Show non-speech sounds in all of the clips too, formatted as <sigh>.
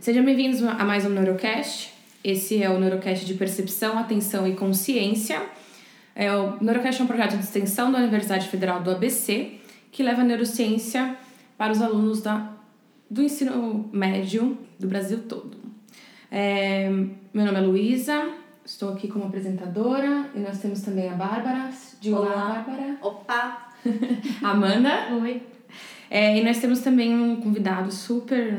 Sejam bem-vindos a mais um Neurocast. Esse é o Neurocast de Percepção, Atenção e Consciência. É, o Neurocast é um projeto de extensão da Universidade Federal do ABC que leva a neurociência para os alunos da, do ensino médio do Brasil todo. É, meu nome é Luísa, estou aqui como apresentadora e nós temos também a Bárbara. De Olá, Bárbara. Opa! <laughs> Amanda. Oi. É, e nós temos também um convidado super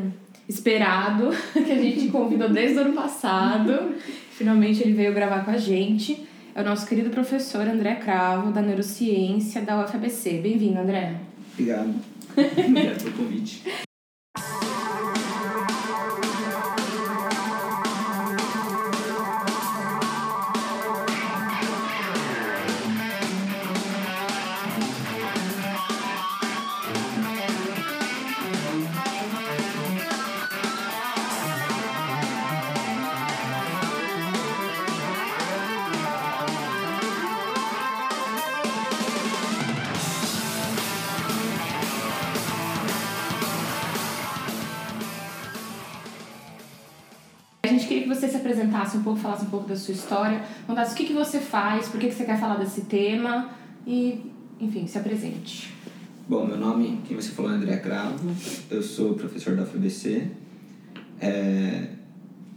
esperado, <laughs> que a gente convidou desde o ano passado. Finalmente ele veio gravar com a gente. É o nosso querido professor André Cravo, da Neurociência da UFABC. Bem-vindo, André. Obrigado. <laughs> Obrigado pelo convite. Apresentasse um pouco, falasse um pouco da sua história, contasse o que, que você faz, por que, que você quer falar desse tema e, enfim, se apresente. Bom, meu nome, quem você falou, é André Cravo, eu sou professor da FBC é,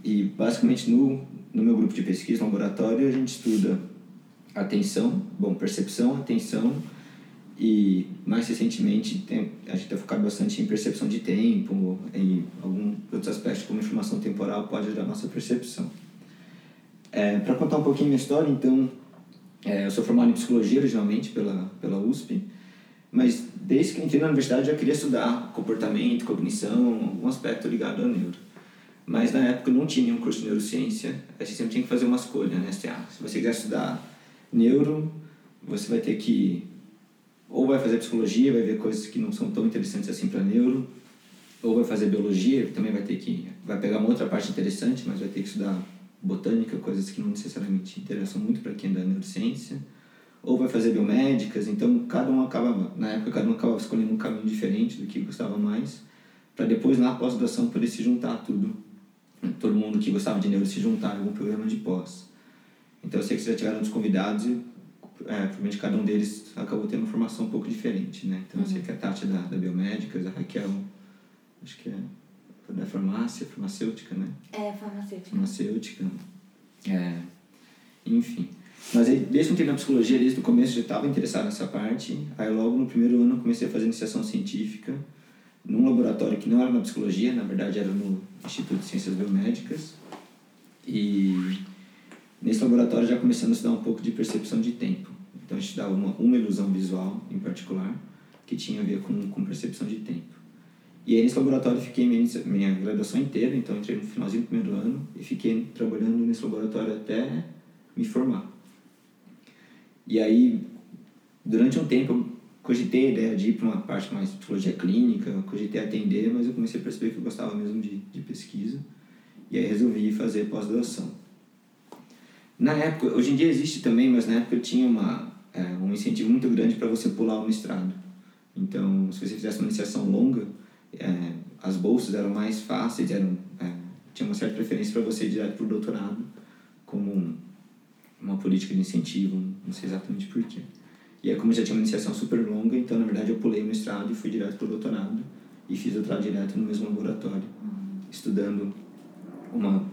e basicamente no, no meu grupo de pesquisa, laboratório, a gente estuda atenção, bom, percepção, atenção e mais recentemente tem, a gente tem focado bastante em percepção de tempo e alguns outros aspectos como informação temporal pode ajudar a nossa percepção. É, Para contar um pouquinho minha história, então, é, eu sou formado em psicologia originalmente pela, pela USP, mas desde que entrei na universidade já queria estudar comportamento, cognição, algum aspecto ligado ao neuro. Mas na época não tinha nenhum curso de neurociência, a gente sempre tinha que fazer uma escolha, né? Se, ah, se você quiser estudar neuro, você vai ter que ou vai fazer psicologia, vai ver coisas que não são tão interessantes assim para neuro, ou vai fazer biologia, também vai ter que vai pegar uma outra parte interessante, mas vai ter que estudar botânica, coisas que não necessariamente interessam muito para quem é da neurociência, ou vai fazer biomédicas, então cada um acaba, na época cada um acaba escolhendo um caminho diferente do que gostava mais, para depois na pós-graduação poder se juntar tudo, todo mundo que gostava de neuro se juntar em algum programa de pós. Então eu sei que vocês já tiveram uns convidados e é, provavelmente cada um deles acabou tendo uma formação um pouco diferente, né? Então, uhum. eu sei uhum. que a Tati é da, da Biomédicas, a Raquel, acho que é da farmácia, farmacêutica, né? É, farmacêutica. Farmacêutica. É, enfim. Mas aí, desde que eu entrei na psicologia, desde o começo já estava interessado nessa parte. Aí logo no primeiro ano eu comecei a fazer iniciação científica num laboratório que não era na psicologia, na verdade era no Instituto de Ciências Biomédicas. E Nesse laboratório já começamos a estudar um pouco de percepção de tempo. Então a gente estudava uma, uma ilusão visual em particular que tinha a ver com, com percepção de tempo. E aí nesse laboratório fiquei minha, minha graduação inteira, então entrei no finalzinho do primeiro ano e fiquei trabalhando nesse laboratório até me formar. E aí, durante um tempo, eu cogitei a ideia de ir para uma parte mais de psicologia clínica, cogitei atender, mas eu comecei a perceber que eu gostava mesmo de, de pesquisa. E aí resolvi fazer pós-graduação. Na época, hoje em dia existe também, mas na época tinha uma, é, um incentivo muito grande para você pular o mestrado. Então, se você fizesse uma iniciação longa, é, as bolsas eram mais fáceis, eram, é, tinha uma certa preferência para você ir direto para o doutorado, como um, uma política de incentivo, não sei exatamente porquê. E aí, como já tinha uma iniciação super longa, então, na verdade, eu pulei o mestrado e fui direto para o doutorado, e fiz doutorado direto no mesmo laboratório, estudando uma,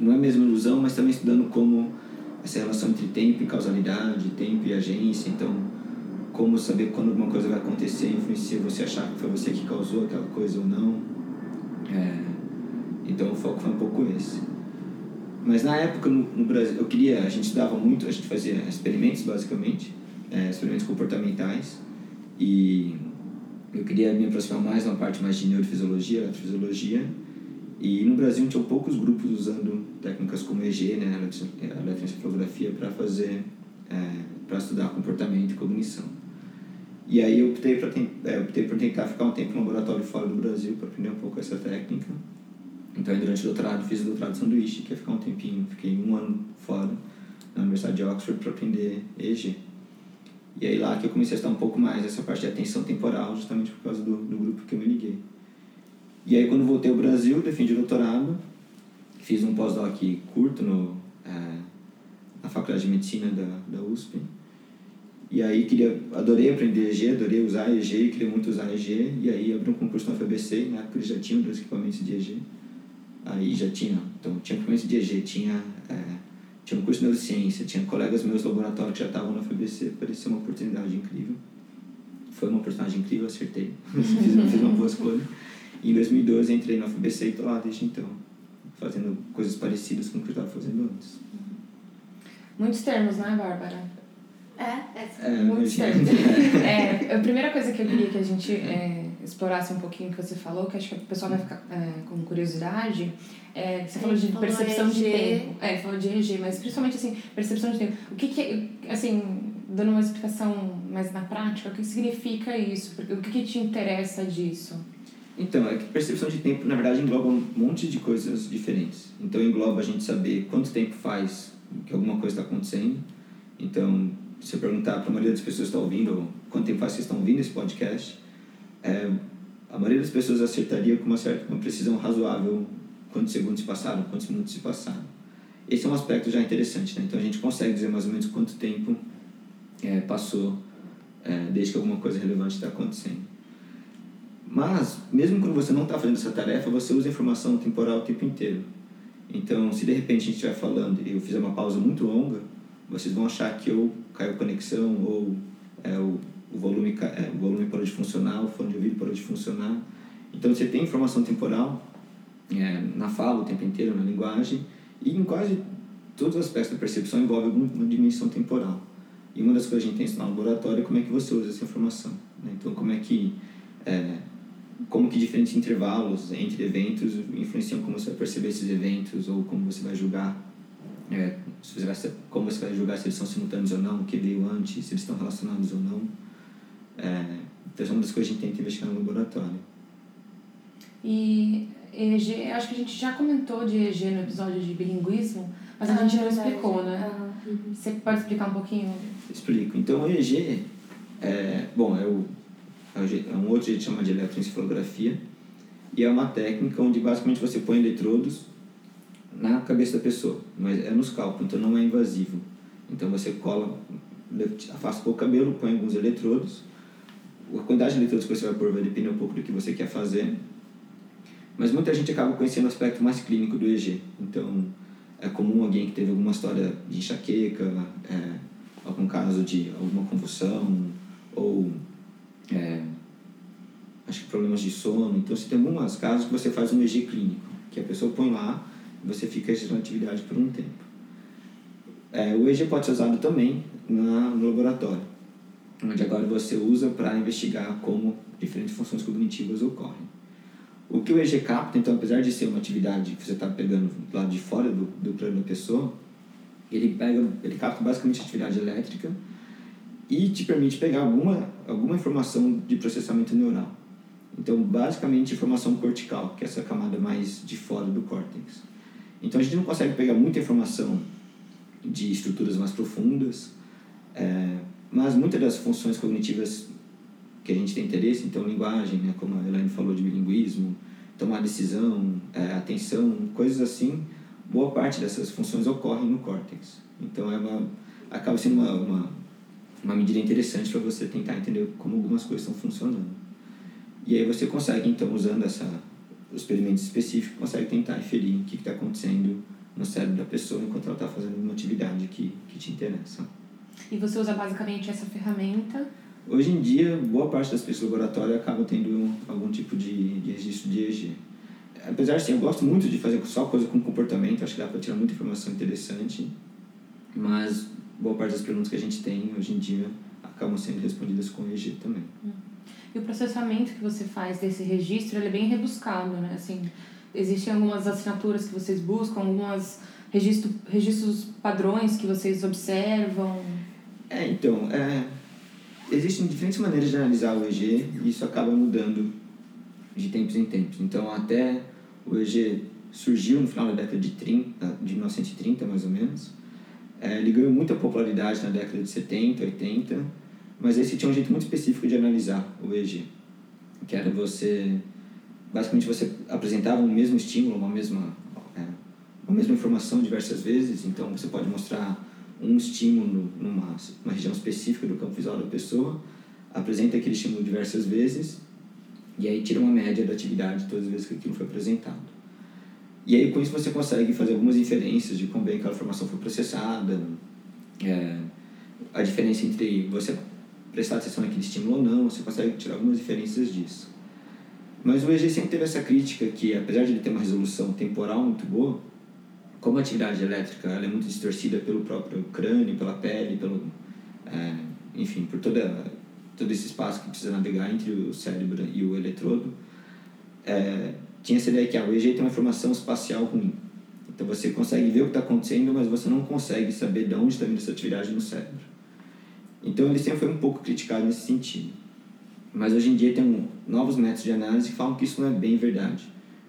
não é a mesma ilusão, mas também estudando como essa relação entre tempo e causalidade, tempo e agência. Então, como saber quando alguma coisa vai acontecer influencia você achar que foi você que causou aquela coisa ou não. É, então, o foco foi um pouco esse. Mas na época no, no, Brasil, eu queria, a gente estudava muito, a gente fazia experimentos basicamente, é, experimentos comportamentais, e eu queria me aproximar mais uma parte mais de neurofisiologia, eletrofisiologia, e no Brasil tinham poucos grupos usando técnicas como EG, né, eletroencefalografia, para fazer, é, para estudar comportamento e cognição. E aí eu optei, pra, é, optei por tentar ficar um tempo no laboratório fora do Brasil para aprender um pouco essa técnica. Então, durante o doutorado, fiz o doutorado de sanduíche, que é ficar um tempinho, fiquei um ano fora na Universidade de Oxford para aprender EG. E aí lá que eu comecei a estudar um pouco mais essa parte de atenção temporal, justamente por causa do, do grupo que eu me liguei. E aí, quando voltei ao Brasil, defendi o doutorado, fiz um pós-doc curto no, é, na Faculdade de Medicina da, da USP. E aí, queria, adorei aprender EG, adorei usar EG, queria muito usar EG. E aí, abri um concurso na FABC, na época eles já tinham dois equipamentos de EG. Aí já tinha, então, tinha equipamentos de EG, tinha, é, tinha um curso de neurociência, tinha colegas meus do laboratório que já estavam na FABC, parecia uma oportunidade incrível. Foi uma oportunidade incrível, acertei, <laughs> fiz, fiz uma boa escolha. E em 2012 entrei na FBC e estou lá desde então, fazendo coisas parecidas com o que eu estava fazendo antes. Muitos termos, né, Bárbara? É, é, é muitos <laughs> termos. é, <laughs> a primeira coisa que eu queria que a gente é, explorasse um pouquinho que você falou, que acho que o pessoal vai ficar é, com curiosidade, é, você falou de falou percepção de tempo. É, falou de EG, mas principalmente assim, percepção de tempo. O que, que assim, dando uma explicação mais na prática, o que significa isso? O que, que te interessa disso? Então, é que percepção de tempo, na verdade, engloba um monte de coisas diferentes. Então, engloba a gente saber quanto tempo faz que alguma coisa está acontecendo. Então, se eu perguntar para a maioria das pessoas que estão ouvindo, ou quanto tempo faz que estão ouvindo esse podcast, é, a maioria das pessoas acertaria com uma certa uma precisão razoável quantos segundos se passaram, quantos minutos se passaram. Esse é um aspecto já interessante, né? Então, a gente consegue dizer mais ou menos quanto tempo é, passou é, desde que alguma coisa relevante está acontecendo. Mas, mesmo quando você não está fazendo essa tarefa, você usa informação temporal o tempo inteiro. Então, se de repente a gente estiver falando e eu fizer uma pausa muito longa, vocês vão achar que ou caiu conexão ou é, o, o, volume, é, o volume parou de funcionar, o fone de ouvido parou de funcionar. Então, você tem informação temporal é, na fala o tempo inteiro, na linguagem, e em quase todos os aspectos da percepção envolve alguma dimensão temporal. E uma das coisas que a gente tem no laboratório é como é que você usa essa informação. Né? Então, como é que é, como que diferentes intervalos entre eventos influenciam como você vai perceber esses eventos ou como você vai julgar é, se você vai, como você vai julgar se eles são simultâneos ou não, o que veio antes, se eles estão relacionados ou não. É, então, é uma das coisas que a gente tenta investigar no laboratório. E EG, acho que a gente já comentou de EG no episódio de bilinguismo, mas a ah, gente não explicou, né? Ah, uhum. Você pode explicar um pouquinho? Explico. Então, o EG, é, bom, é o é um outro jeito chama de eletroencefalografia, e é uma técnica onde basicamente você põe eletrodos na cabeça da pessoa, mas é no scalpo, então não é invasivo. Então você cola, afasta o cabelo, põe alguns eletrodos, a quantidade de eletrodos que você vai pôr vai depender um pouco do que você quer fazer, mas muita gente acaba conhecendo o aspecto mais clínico do EG. Então é comum alguém que teve alguma história de enxaqueca, é, algum caso de alguma convulsão, ou é, acho que problemas de sono. Então, você tem alguns casos que você faz um EG clínico, que a pessoa põe lá você fica exercendo atividade por um tempo. É, o EG pode ser usado também na, no laboratório, onde agora você usa para investigar como diferentes funções cognitivas ocorrem. O que o EG capta, então, apesar de ser uma atividade que você está pegando do lado de fora do, do plano da pessoa, ele, pega, ele capta basicamente atividade elétrica e te permite pegar alguma, alguma informação de processamento neural. Então, basicamente, informação cortical, que é essa camada mais de fora do córtex. Então, a gente não consegue pegar muita informação de estruturas mais profundas, é, mas muitas das funções cognitivas que a gente tem interesse, então, linguagem, né, como a Elaine falou de bilinguismo, tomar decisão, é, atenção, coisas assim, boa parte dessas funções ocorrem no córtex. Então, é uma, acaba sendo uma, uma uma medida interessante para você tentar entender como algumas coisas estão funcionando. E aí você consegue, então, usando essa, os experimentos específicos, consegue tentar inferir o que está acontecendo no cérebro da pessoa enquanto ela está fazendo uma atividade que, que te interessa. E você usa basicamente essa ferramenta? Hoje em dia, boa parte das pessoas do laboratório acabam tendo algum tipo de, de registro de EG. Apesar de, sim, eu gosto muito de fazer só coisa com comportamento, acho que dá para tirar muita informação interessante, mas boa parte das perguntas que a gente tem hoje em dia acabam sendo respondidas com EG também. Hum. E o processamento que você faz desse registro, ele é bem rebuscado, né? Assim, existem algumas assinaturas que vocês buscam, algumas registro, registros padrões que vocês observam? É, então, é, existem diferentes maneiras de analisar o EG e isso acaba mudando de tempos em tempos. Então, até o EG surgiu no final da década de 30, de 1930, mais ou menos, é, ele ganhou muita popularidade na década de 70, 80, mas esse tinha um jeito muito específico de analisar o EG, que era você basicamente você apresentava um mesmo estímulo, uma mesma, é, uma mesma informação diversas vezes, então você pode mostrar um estímulo numa uma região específica do campo visual da pessoa, apresenta aquele estímulo diversas vezes e aí tira uma média da atividade todas as vezes que aquilo foi apresentado. E aí com isso você consegue fazer algumas inferências de como bem aquela informação foi processada, é, a diferença entre você prestar atenção naquele estímulo ou não, você consegue tirar algumas diferenças disso. Mas o EG sempre teve essa crítica que, apesar de ele ter uma resolução temporal muito boa, como a atividade elétrica ela é muito distorcida pelo próprio crânio, pela pele, pelo, é, enfim, por toda, todo esse espaço que precisa navegar entre o cérebro e o eletrodo, é, tinha essa ideia que ah, o EG tem uma informação espacial ruim. Então você consegue ver o que está acontecendo, mas você não consegue saber de onde está vindo essa atividade no cérebro. Então ele sempre foi um pouco criticado nesse sentido. Mas hoje em dia tem novos métodos de análise que falam que isso não é bem verdade.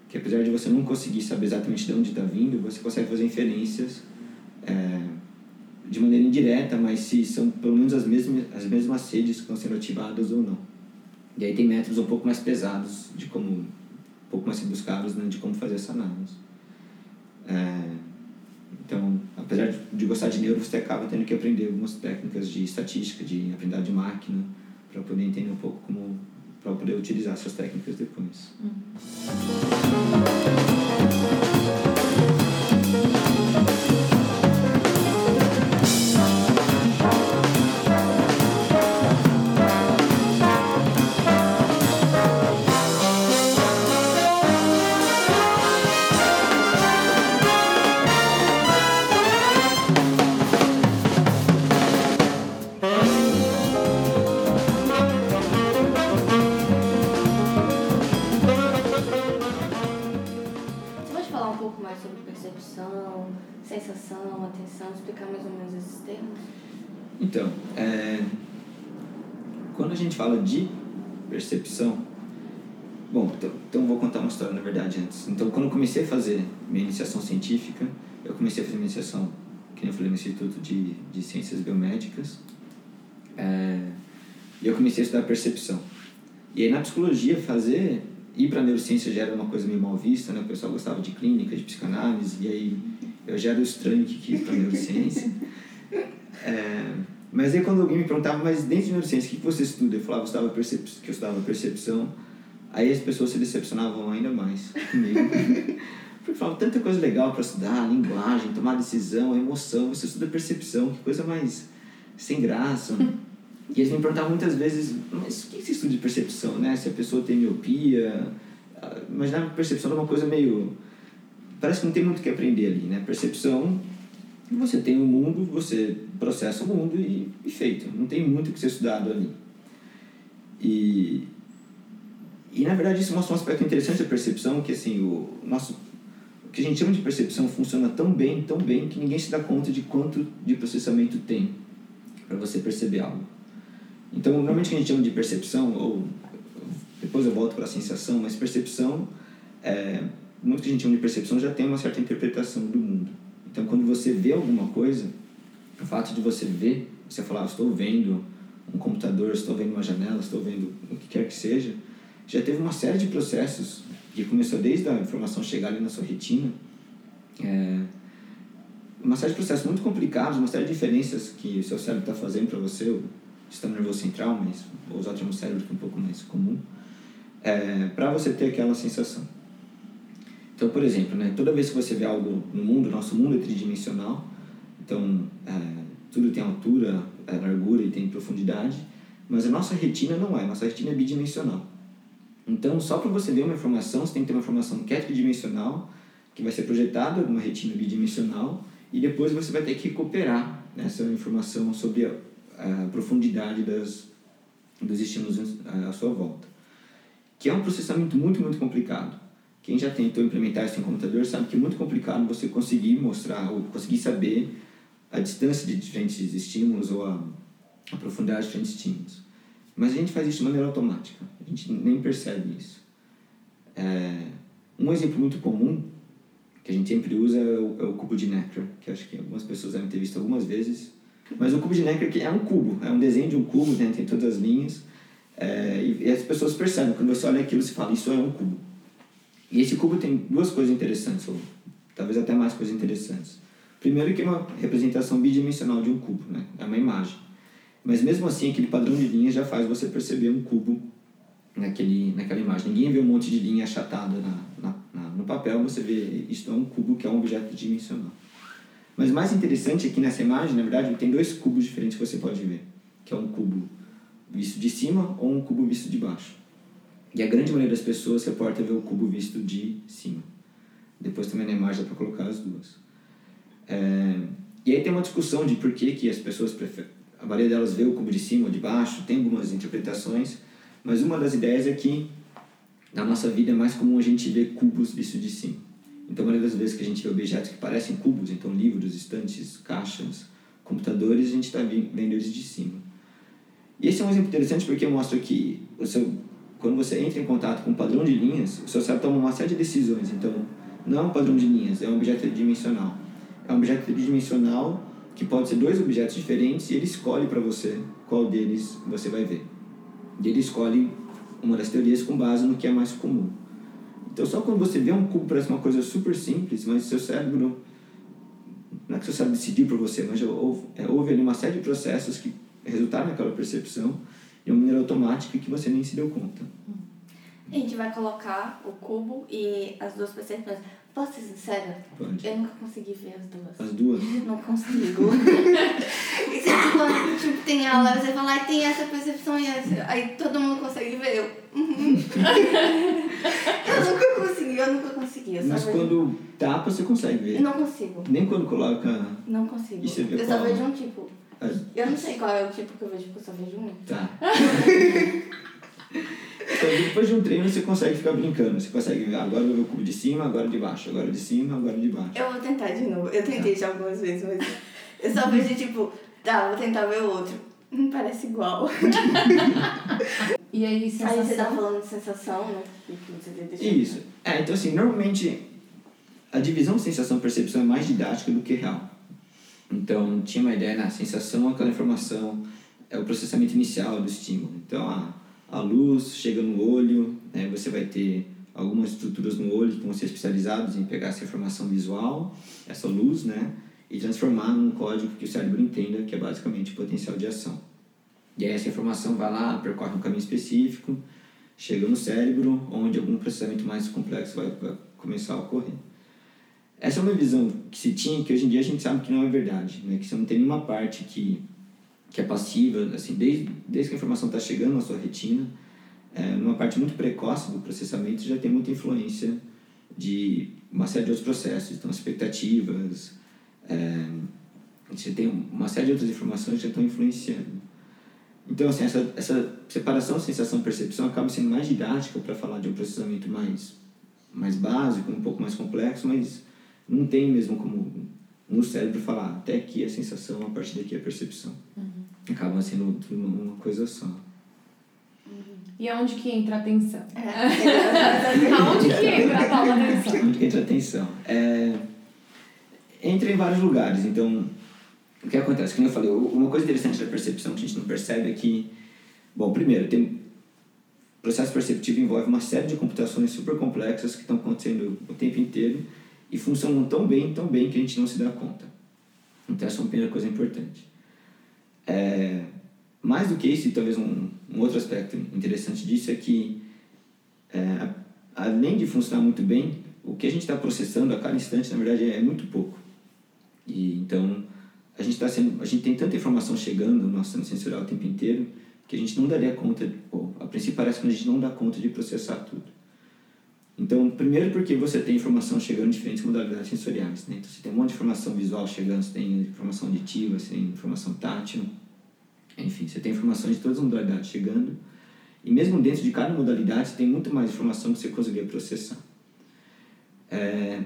Que apesar de você não conseguir saber exatamente de onde está vindo, você consegue fazer inferências é, de maneira indireta, mas se são pelo menos as mesmas, as mesmas redes que estão sendo ativadas ou não. E aí tem métodos um pouco mais pesados de como um pouco mais rebuscados né, de como fazer essa análise. É, então, apesar de, de gostar de neuro, você acaba tendo que aprender algumas técnicas de estatística, de aprendizado de máquina, para poder entender um pouco como para poder utilizar essas técnicas depois. Uhum. Antes. Então, quando eu comecei a fazer minha iniciação científica, eu comecei a fazer minha iniciação, que eu falei, no Instituto de, de Ciências Biomédicas, é, e eu comecei a estudar percepção. E aí na psicologia fazer ir para neurociência já era uma coisa meio mal vista, né? O pessoal gostava de clínica, de psicanálise, e aí eu já era o estranho que quis para neurociência. <laughs> É, mas aí quando alguém me perguntava, mas dentro de neurociência, o que você estuda? Eu falava eu percep que eu estudava percepção. Aí as pessoas se decepcionavam ainda mais comigo. <laughs> Porque falavam tanta coisa legal para estudar, linguagem, tomar decisão, emoção, você estuda percepção, que coisa mais sem graça. E eles me perguntavam muitas vezes, mas o que você estuda de percepção, né? Se a pessoa tem miopia... Imaginava que percepção era uma coisa meio... Parece que não tem muito o que aprender ali, né? Percepção você tem o um mundo, você processa o mundo e, e feito. Não tem muito o que ser estudado ali. E, e na verdade isso mostra um aspecto interessante da percepção, que assim, o nosso o que a gente chama de percepção funciona tão bem, tão bem que ninguém se dá conta de quanto de processamento tem para você perceber algo. Então, normalmente o que a gente chama de percepção ou depois eu volto para a sensação, mas percepção é, muito que a gente chama de percepção já tem uma certa interpretação do mundo. Então, quando você vê alguma coisa, o fato de você ver, você falar, ah, estou vendo um computador, estou vendo uma janela, estou vendo o que quer que seja, já teve uma série de processos que começou desde a informação chegar ali na sua retina, é, uma série de processos muito complicados, uma série de diferenças que o seu cérebro está fazendo para você, o sistema nervoso central, mas vou usar o termo cérebro que é um pouco mais comum, é, para você ter aquela sensação. Então, por exemplo, né, toda vez que você vê algo no mundo, nosso mundo é tridimensional, então é, tudo tem altura, é, largura e tem profundidade, mas a nossa retina não é, a nossa retina é bidimensional. Então, só para você ver uma informação, você tem que ter uma informação que é tridimensional, que vai ser projetada numa retina bidimensional, e depois você vai ter que recuperar essa informação sobre a, a profundidade das, dos estímulos à sua volta. Que é um processamento muito, muito complicado. Quem já tentou implementar isso em computador sabe que é muito complicado você conseguir mostrar ou conseguir saber a distância de diferentes estímulos ou a, a profundidade de diferentes estímulos. Mas a gente faz isso de maneira automática, a gente nem percebe isso. É, um exemplo muito comum que a gente sempre usa é o, é o, cubo de Necker, que acho que algumas pessoas devem ter visto algumas vezes. Mas o cubo de Necker é um cubo, é um desenho de um cubo, né, tem todas as linhas. É, e, e, as pessoas percebem, quando você olha aquilo, você fala, isso é um cubo. E esse cubo tem duas coisas interessantes, ou talvez até mais coisas interessantes. Primeiro que é uma representação bidimensional de um cubo, né? é uma imagem. Mas mesmo assim, aquele padrão de linhas já faz você perceber um cubo naquele, naquela imagem. Ninguém vê um monte de linha achatada na, na, na, no papel, você vê isso é um cubo que é um objeto dimensional. Mas mais interessante é que nessa imagem, na verdade, tem dois cubos diferentes que você pode ver, que é um cubo visto de cima ou um cubo visto de baixo. E a grande maioria das pessoas reporta ver o cubo visto de cima. Depois também na imagem dá para colocar as duas. É... E aí tem uma discussão de por que, que as pessoas preferem... A maioria delas vê o cubo de cima ou de baixo, tem algumas interpretações, mas uma das ideias é que na nossa vida é mais comum a gente ver cubos vistos de cima. Então, a maioria das vezes que a gente vê objetos que parecem cubos, então livros, estantes, caixas, computadores, a gente está vendo eles de cima. E esse é um exemplo interessante porque mostra que o seu, quando você entra em contato com um padrão de linhas, o seu cérebro toma uma série de decisões. Então, não é um padrão de linhas, é um objeto tridimensional. É um objeto tridimensional que pode ser dois objetos diferentes e ele escolhe para você qual deles você vai ver. E ele escolhe uma das teorias com base no que é mais comum. Então, só quando você vê um cubo parece uma coisa super simples, mas seu cérebro. Não é que seu cérebro decidiu por você, mas houve, é, houve ali uma série de processos que resultaram naquela percepção de uma maneira automática que você nem se deu conta. A gente vai colocar o cubo e as duas percepções. Posso ser sincera? Pode. Eu nunca consegui ver as duas. As duas? Não consigo. e sempre quando tipo, tem aula, você fala, ah, tem essa percepção e essa. Aí todo mundo consegue ver. Eu, <laughs> eu nunca consegui, eu nunca consegui. Eu Mas quando tapa, você consegue ver. Eu não consigo. Nem quando coloca. Não consigo. E você vê eu qual? só vejo um tipo. As... Eu não sei qual é o tipo que eu vejo, porque eu só vejo um. Tá. <laughs> Então, depois de um treino, você consegue ficar brincando. Você consegue ver, agora eu vou ver o cubo de cima, agora de baixo, agora de cima, agora de baixo. Eu vou tentar de novo. Eu tentei já algumas vezes, mas eu só vejo tipo, tá, vou tentar ver o outro. Hum, parece igual. <laughs> e aí, sensação? Aí você tá falando de sensação, né? Você Isso. É, então assim, normalmente a divisão sensação-percepção é mais didática do que real. Então, tinha uma ideia na sensação, aquela informação é o processamento inicial do estímulo. Então, a, a luz chega no olho, né, você vai ter algumas estruturas no olho que vão ser especializadas em pegar essa informação visual, essa luz, né, e transformar num código que o cérebro entenda, que é basicamente o potencial de ação. E aí essa informação vai lá, percorre um caminho específico, chega no cérebro, onde algum processamento mais complexo vai, começar a ocorrer. Essa é uma visão que se tinha, que hoje em dia a gente sabe que não é verdade, né? que você não tem nenhuma parte que, que é passiva, assim, desde, desde que a informação está chegando na sua retina, é, numa parte muito precoce do processamento já tem muita influência de uma série de outros processos, então expectativas, é, você tem uma série de outras informações que já estão influenciando. Então, assim, essa, essa separação sensação-percepção acaba sendo mais didática para falar de um processamento mais, mais básico, um pouco mais complexo, mas não tem mesmo como no cérebro falar até aqui é sensação, a partir daqui é percepção. Uhum. Acaba sendo tudo uma coisa só. E aonde que entra a atenção? É. <laughs> aonde que entra a tal atenção? Onde que entra a atenção? É, entra em vários lugares. Então, o que acontece? Como eu falei, uma coisa interessante da percepção que a gente não percebe é que, bom, primeiro, tem o processo perceptivo envolve uma série de computações super complexas que estão acontecendo o tempo inteiro e funcionam tão bem, tão bem que a gente não se dá conta. Então essa é uma primeira coisa importante. É, mais do que isso, e talvez um, um outro aspecto interessante disso é que, é, além de funcionar muito bem, o que a gente está processando a cada instante, na verdade, é muito pouco. E então a gente está sendo, a gente tem tanta informação chegando no nosso sistema sensorial o tempo inteiro que a gente não daria conta, ou a princípio parece que a gente não dá conta de processar tudo. Então, primeiro porque você tem informação chegando em diferentes modalidades sensoriais, né? Então, você tem um monte de informação visual chegando, você tem informação auditiva, você tem informação tátil, enfim, você tem informação de todas as modalidades chegando. E mesmo dentro de cada modalidade, você tem muito mais informação que você conseguir processar. É,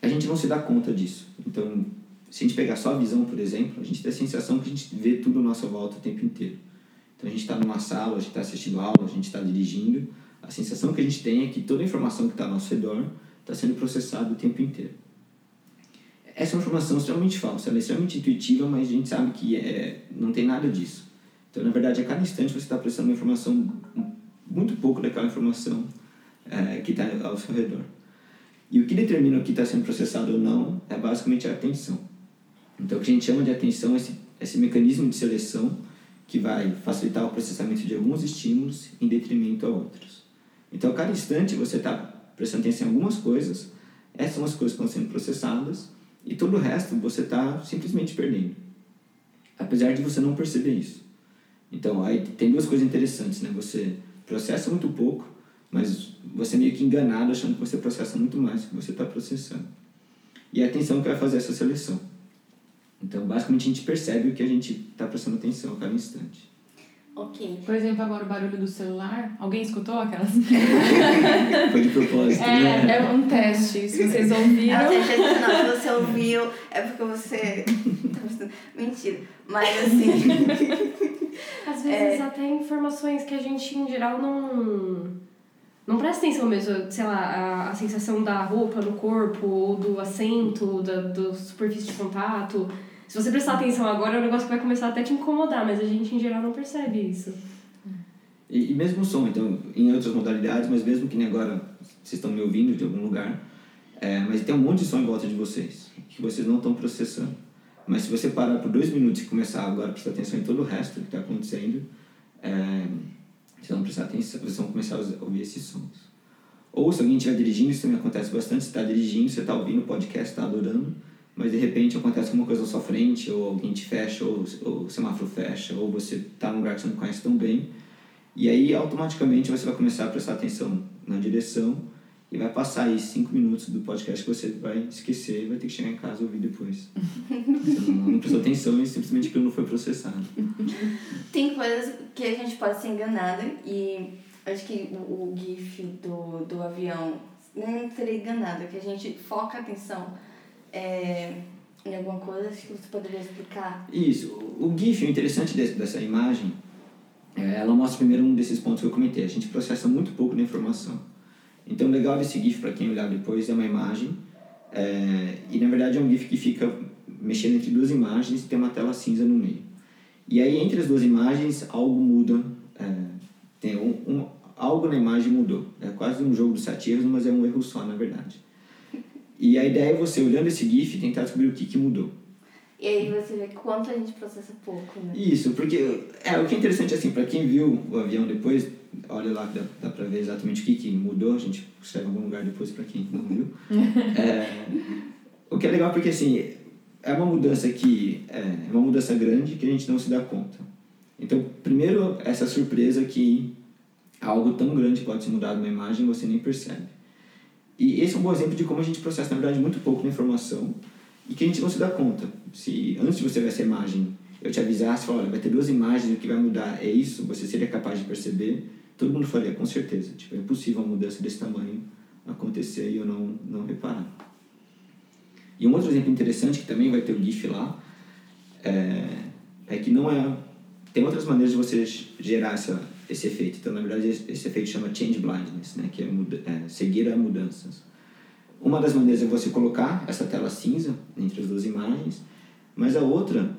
a gente não se dá conta disso. Então, se a gente pegar só a visão, por exemplo, a gente tem a sensação que a gente vê tudo à nossa volta o tempo inteiro. Então, a gente está numa sala, a gente está assistindo aula, a gente está dirigindo, a sensação que a gente tem é que toda a informação que está ao nosso redor está sendo processada o tempo inteiro. Essa é uma informação extremamente falsa, ela é extremamente intuitiva, mas a gente sabe que é, não tem nada disso. Então, na verdade, a cada instante você está processando uma informação, muito pouco daquela informação é, que está ao seu redor. E o que determina o que está sendo processado ou não é basicamente a atenção. Então, o que a gente chama de atenção é esse, esse mecanismo de seleção que vai facilitar o processamento de alguns estímulos em detrimento a outros. Então, a cada instante você está prestando atenção em algumas coisas, essas são as coisas que estão sendo processadas, e todo o resto você está simplesmente perdendo. Apesar de você não perceber isso. Então, aí tem duas coisas interessantes, né? Você processa muito pouco, mas você é meio que enganado achando que você processa muito mais do que você está processando. E a atenção que vai fazer essa seleção. Então, basicamente, a gente percebe o que a gente está prestando atenção a cada instante. Ok. Por exemplo, agora o barulho do celular. Alguém escutou aquelas? <laughs> Foi de propósito, né? É, é um teste. Se vocês ouviram. Ela tem certeza, não, se você ouviu, é porque você. tá. Mentira. Mas assim. <laughs> Às vezes até informações que a gente em geral não. Não presta atenção mesmo, sei lá, a, a sensação da roupa no corpo, ou do assento, da do superfície de contato. Se você prestar atenção agora, é um negócio que vai começar até te incomodar, mas a gente em geral não percebe isso. E, e mesmo o som, então, em outras modalidades, mas mesmo que nem agora vocês estão me ouvindo de algum lugar, é, mas tem um monte de som em volta de vocês, que vocês não estão processando. Mas se você parar por dois minutos e começar agora a prestar atenção em todo o resto que está acontecendo, é, vocês vão prestar atenção, vocês vão começar a ouvir esses sons. Ou se alguém estiver dirigindo, isso também acontece bastante, você está dirigindo, você está ouvindo o podcast, está adorando, mas de repente acontece alguma coisa na sua frente, ou alguém te fecha, ou, ou o semáforo fecha, ou você está num lugar que você não conhece tão bem, e aí automaticamente você vai começar a prestar atenção na direção e vai passar aí cinco minutos do podcast que você vai esquecer e vai ter que chegar em casa e ouvir depois. <laughs> Você não, não prestou atenção e simplesmente aquilo não foi processado. Tem coisas que a gente pode ser enganada e acho que o, o GIF do, do avião não seria enganada, que a gente foca a atenção é, em alguma coisa, que você poderia explicar. Isso. O GIF, o interessante desse, dessa imagem, é, ela mostra primeiro um desses pontos que eu comentei. A gente processa muito pouco da informação. Então, o legal desse GIF, para quem olhar depois, é uma imagem. É, e, na verdade, é um GIF que fica mexendo entre duas imagens e tem uma tela cinza no meio. E aí, entre as duas imagens, algo muda. É, tem um, um, algo na imagem mudou. É quase um jogo dos sete erros, mas é um erro só, na verdade. E a ideia é você, olhando esse GIF, tentar descobrir o que, que mudou. E aí você vê quanto a gente processa pouco, né? Isso, porque é, o que é interessante assim, para quem viu o avião depois, olha lá dá, dá para ver exatamente o que, que mudou, a gente escreve em algum lugar depois para quem não viu. <laughs> é, o que é legal porque assim, é uma mudança que é uma mudança grande que a gente não se dá conta. Então, primeiro, essa surpresa que algo tão grande pode ser mudado na imagem você nem percebe. E esse é um bom exemplo de como a gente processa, na verdade, muito pouco informação e que a gente não se dá conta. Se antes de você ver essa imagem, eu te avisasse, olha, vai ter duas imagens, o que vai mudar é isso, você seria capaz de perceber, todo mundo faria, com certeza. Tipo, é impossível uma mudança desse tamanho acontecer e eu não, não reparar. E um outro exemplo interessante, que também vai ter o GIF lá, é, é que não é... Tem outras maneiras de você gerar essa, esse efeito. Então, na verdade, esse efeito chama change blindness, né? que é, muda, é seguir a mudanças. Uma das maneiras é você colocar essa tela cinza entre as duas imagens, mas a outra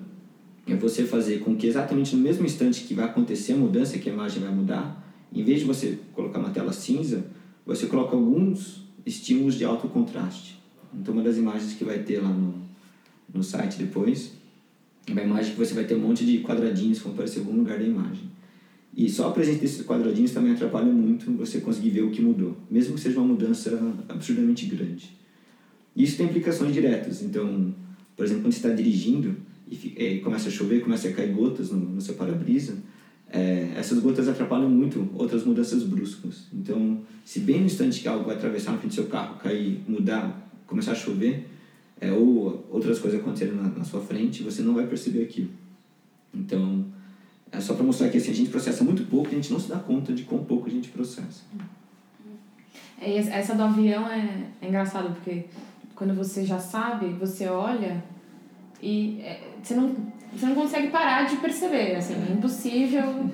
é você fazer com que exatamente no mesmo instante que vai acontecer a mudança, que a imagem vai mudar, em vez de você colocar uma tela cinza, você coloca alguns estímulos de alto contraste. Então, uma das imagens que vai ter lá no, no site depois é uma imagem que você vai ter um monte de quadradinhos que vão aparecer em algum lugar da imagem. E só a presença desses quadradinhos também atrapalha muito você conseguir ver o que mudou, mesmo que seja uma mudança absurdamente grande. Isso tem implicações diretas. Então, por exemplo, quando você está dirigindo e, e, começa a chover, começa a cair gotas no, no seu para-brisa, é, essas gotas atrapalham muito outras mudanças bruscas. Então, se bem no instante que algo vai atravessar na frente do seu carro, cair, mudar, começar a chover, é, ou outras coisas acontecerem na, na sua frente, você não vai perceber aquilo. Então, é só para mostrar que assim, a gente processa muito pouco e a gente não se dá conta de quão pouco a gente processa. É, essa do avião é, é engraçado, porque quando você já sabe, você olha e é, você, não, você não consegue parar de perceber. Assim, é impossível.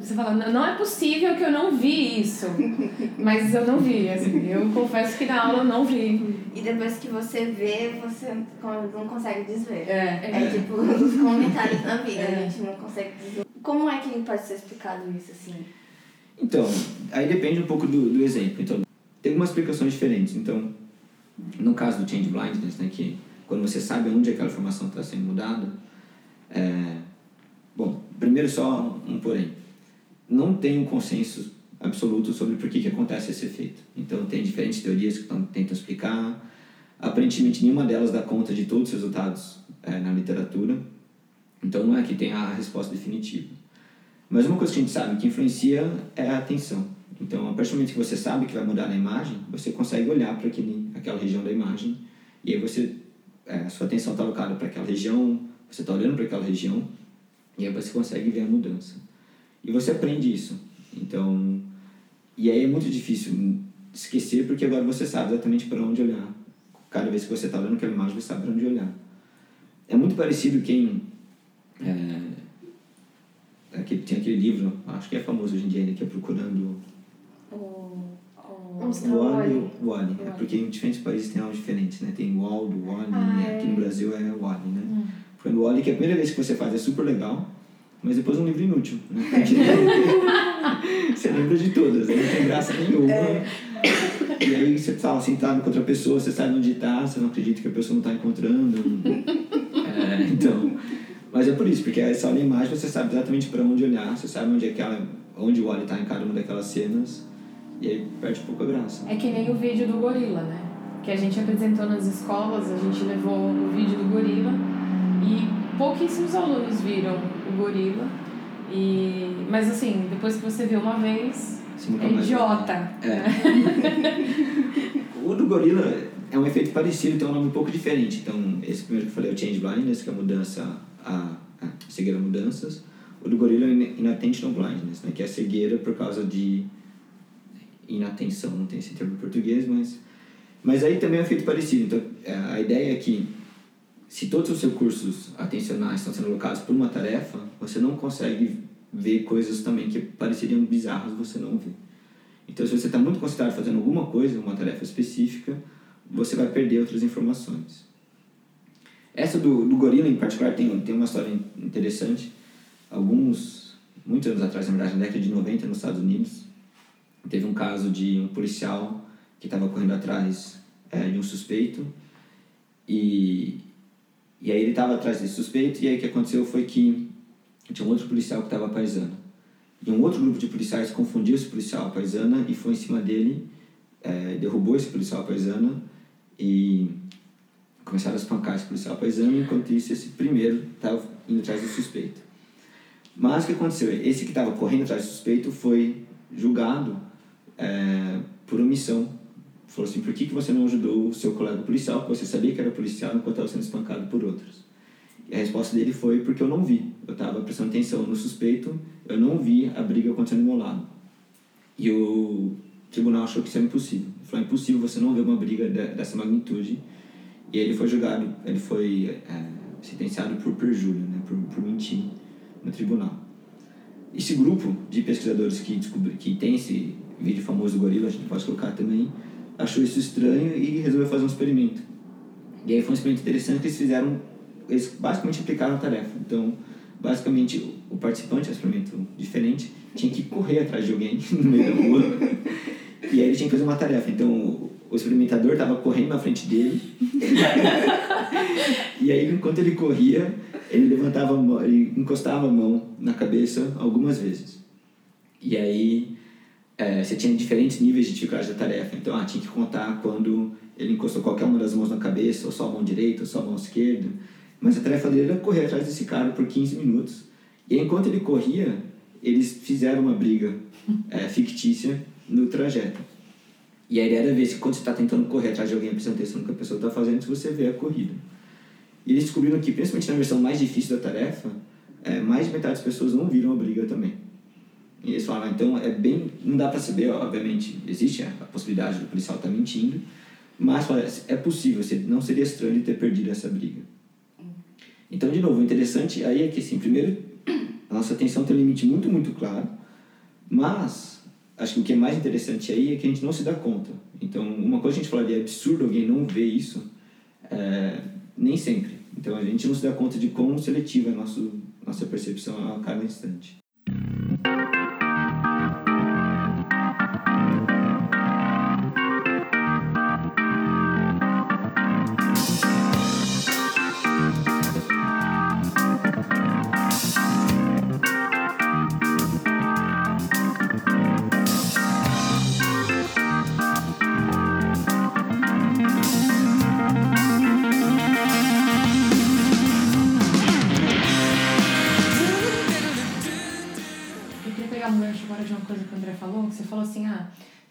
Você fala, não é possível que eu não vi isso. <laughs> Mas eu não vi, assim. Eu confesso que na aula eu não vi. E depois que você vê, você não consegue desver. É, é tipo <laughs> os comentários na vida, a gente não consegue desver. Como é que pode ser explicado isso, assim? Então, aí depende um pouco do, do exemplo. Então, tem algumas explicações diferentes. Então, no caso do change blindness, né, que quando você sabe onde aquela informação está sendo mudada, é... bom, primeiro só um porém. Não tem um consenso absoluto sobre por que, que acontece esse efeito. Então, tem diferentes teorias que tentam explicar. Aparentemente, nenhuma delas dá conta de todos os resultados é, na literatura. Então, não é que tem a resposta definitiva. Mas uma coisa que a gente sabe que influencia é a atenção. Então, a partir do momento que você sabe que vai mudar na imagem, você consegue olhar para aquela região da imagem e aí você, é, a sua atenção está alocada para aquela região, você está olhando para aquela região e aí você consegue ver a mudança. E você aprende isso. Então, e aí é muito difícil esquecer porque agora você sabe exatamente para onde olhar. Cada vez que você está olhando aquela imagem, você sabe para onde olhar. É muito parecido quem é, aquele, tem aquele livro, acho que é famoso hoje em dia ainda, que é Procurando O, o, está o Wally. É porque em diferentes países tem algo diferente, né? Tem o Waldo, o Wally, Ah, aqui é. no Brasil é o Wally, né? Procurando o Wally, que a primeira vez que você faz é super legal, mas depois é um livro inútil, né? Porque <laughs> você lembra de todas, aí não tem graça nenhuma. E aí você tá sentado com outra pessoa, você sabe onde está, você não acredita que a pessoa não está encontrando. É, então, mas é por isso, porque aí você olha a imagem, você sabe exatamente para onde olhar, você sabe onde, é aquela, onde o Wally está em cada uma daquelas cenas, e aí perde um pouco a graça. É que nem o vídeo do gorila, né? Que a gente apresentou nas escolas, a gente levou o vídeo do gorila e pouquíssimos alunos viram o gorila. E... Mas assim, depois que você vê uma vez, é idiota. É. <laughs> o do gorila é um efeito parecido, tem um nome um pouco diferente. Então, esse primeiro que eu falei é o change blindness, que é a mudança, a, a cegueira mudanças. O do gorila é inattentional blindness, né, que é a cegueira por causa de inatenção, não tem esse termo em português, mas... Mas aí também é um efeito parecido. Então, é, a ideia é que se todos os seus cursos atencionais estão sendo alocados por uma tarefa, você não consegue ver coisas também que pareceriam bizarras você não vê. Então, se você está muito concentrado fazendo alguma coisa, uma tarefa específica, você vai perder outras informações. Essa do, do gorila, em particular, tem, tem uma história interessante. Alguns, muitos anos atrás, na verdade, na década de 90, nos Estados Unidos, teve um caso de um policial que estava correndo atrás eh, de um suspeito e, e aí ele estava atrás desse suspeito e aí o que aconteceu foi que tinha um outro policial que estava paisano. E um outro grupo de policiais confundiu esse policial paisana e foi em cima dele, eh, derrubou esse policial paisana e começaram a espancar esse policial paisano, enquanto isso esse primeiro estava indo atrás do suspeito. Mas o que aconteceu? Esse que estava correndo atrás do suspeito foi julgado eh, por omissão. Falou assim, por que, que você não ajudou o seu colega policial, que você sabia que era policial, enquanto estava sendo espancado por outros? E a resposta dele foi porque eu não vi. Eu estava prestando atenção no suspeito, eu não vi a briga acontecendo do meu lado. E o tribunal achou que isso era impossível. Ele falou, é impossível você não ver uma briga de- dessa magnitude. E ele foi julgado, ele foi é, sentenciado por perjúrio, né, por, por mentir no tribunal. Esse grupo de pesquisadores que descobri, que tem esse vídeo famoso do gorila, a gente pode colocar também, achou isso estranho e resolveu fazer um experimento. E aí foi um experimento interessante que eles fizeram, eles basicamente aplicaram a tarefa. Então, basicamente, o participante, um experimento diferente, tinha que correr atrás de alguém <laughs> no meio da rua. e aí ele tinha que fazer uma tarefa. Então, o experimentador estava correndo na frente dele. <laughs> e aí, enquanto ele corria, ele levantava a mão, ele encostava a mão na cabeça algumas vezes. E aí, é, você tinha diferentes níveis de dificuldade da tarefa. Então, ah, tinha que contar quando ele encostou qualquer uma das mãos na cabeça, ou só a mão direita, ou só a mão esquerda. Mas a tarefa dele era correr atrás desse cara por 15 minutos. E enquanto ele corria, eles fizeram uma briga <laughs> é, fictícia no trajeto. E a ideia era ver se quando você está tentando correr atrás de alguém, prestando atenção no que a pessoa está fazendo, se você vê a corrida. E eles descobriram que, principalmente na versão mais difícil da tarefa, é, mais de metade das pessoas não viram a briga também. E eles falaram, então é bem. Não dá para saber, obviamente, existe a, possibilidade do policial estar mentindo, mas falaram, é possível, não seria estranho ter perdido essa briga. Então, de novo, interessante aí é que, assim, primeiro, a nossa atenção tem um limite muito, muito claro, mas acho que o que é mais interessante aí é que a gente não se dá conta. Então, uma coisa que a gente falaria é absurdo alguém não ver isso, é, nem sempre. Então, a gente não se dá conta de quão seletiva é a nosso, nossa percepção a cada instante.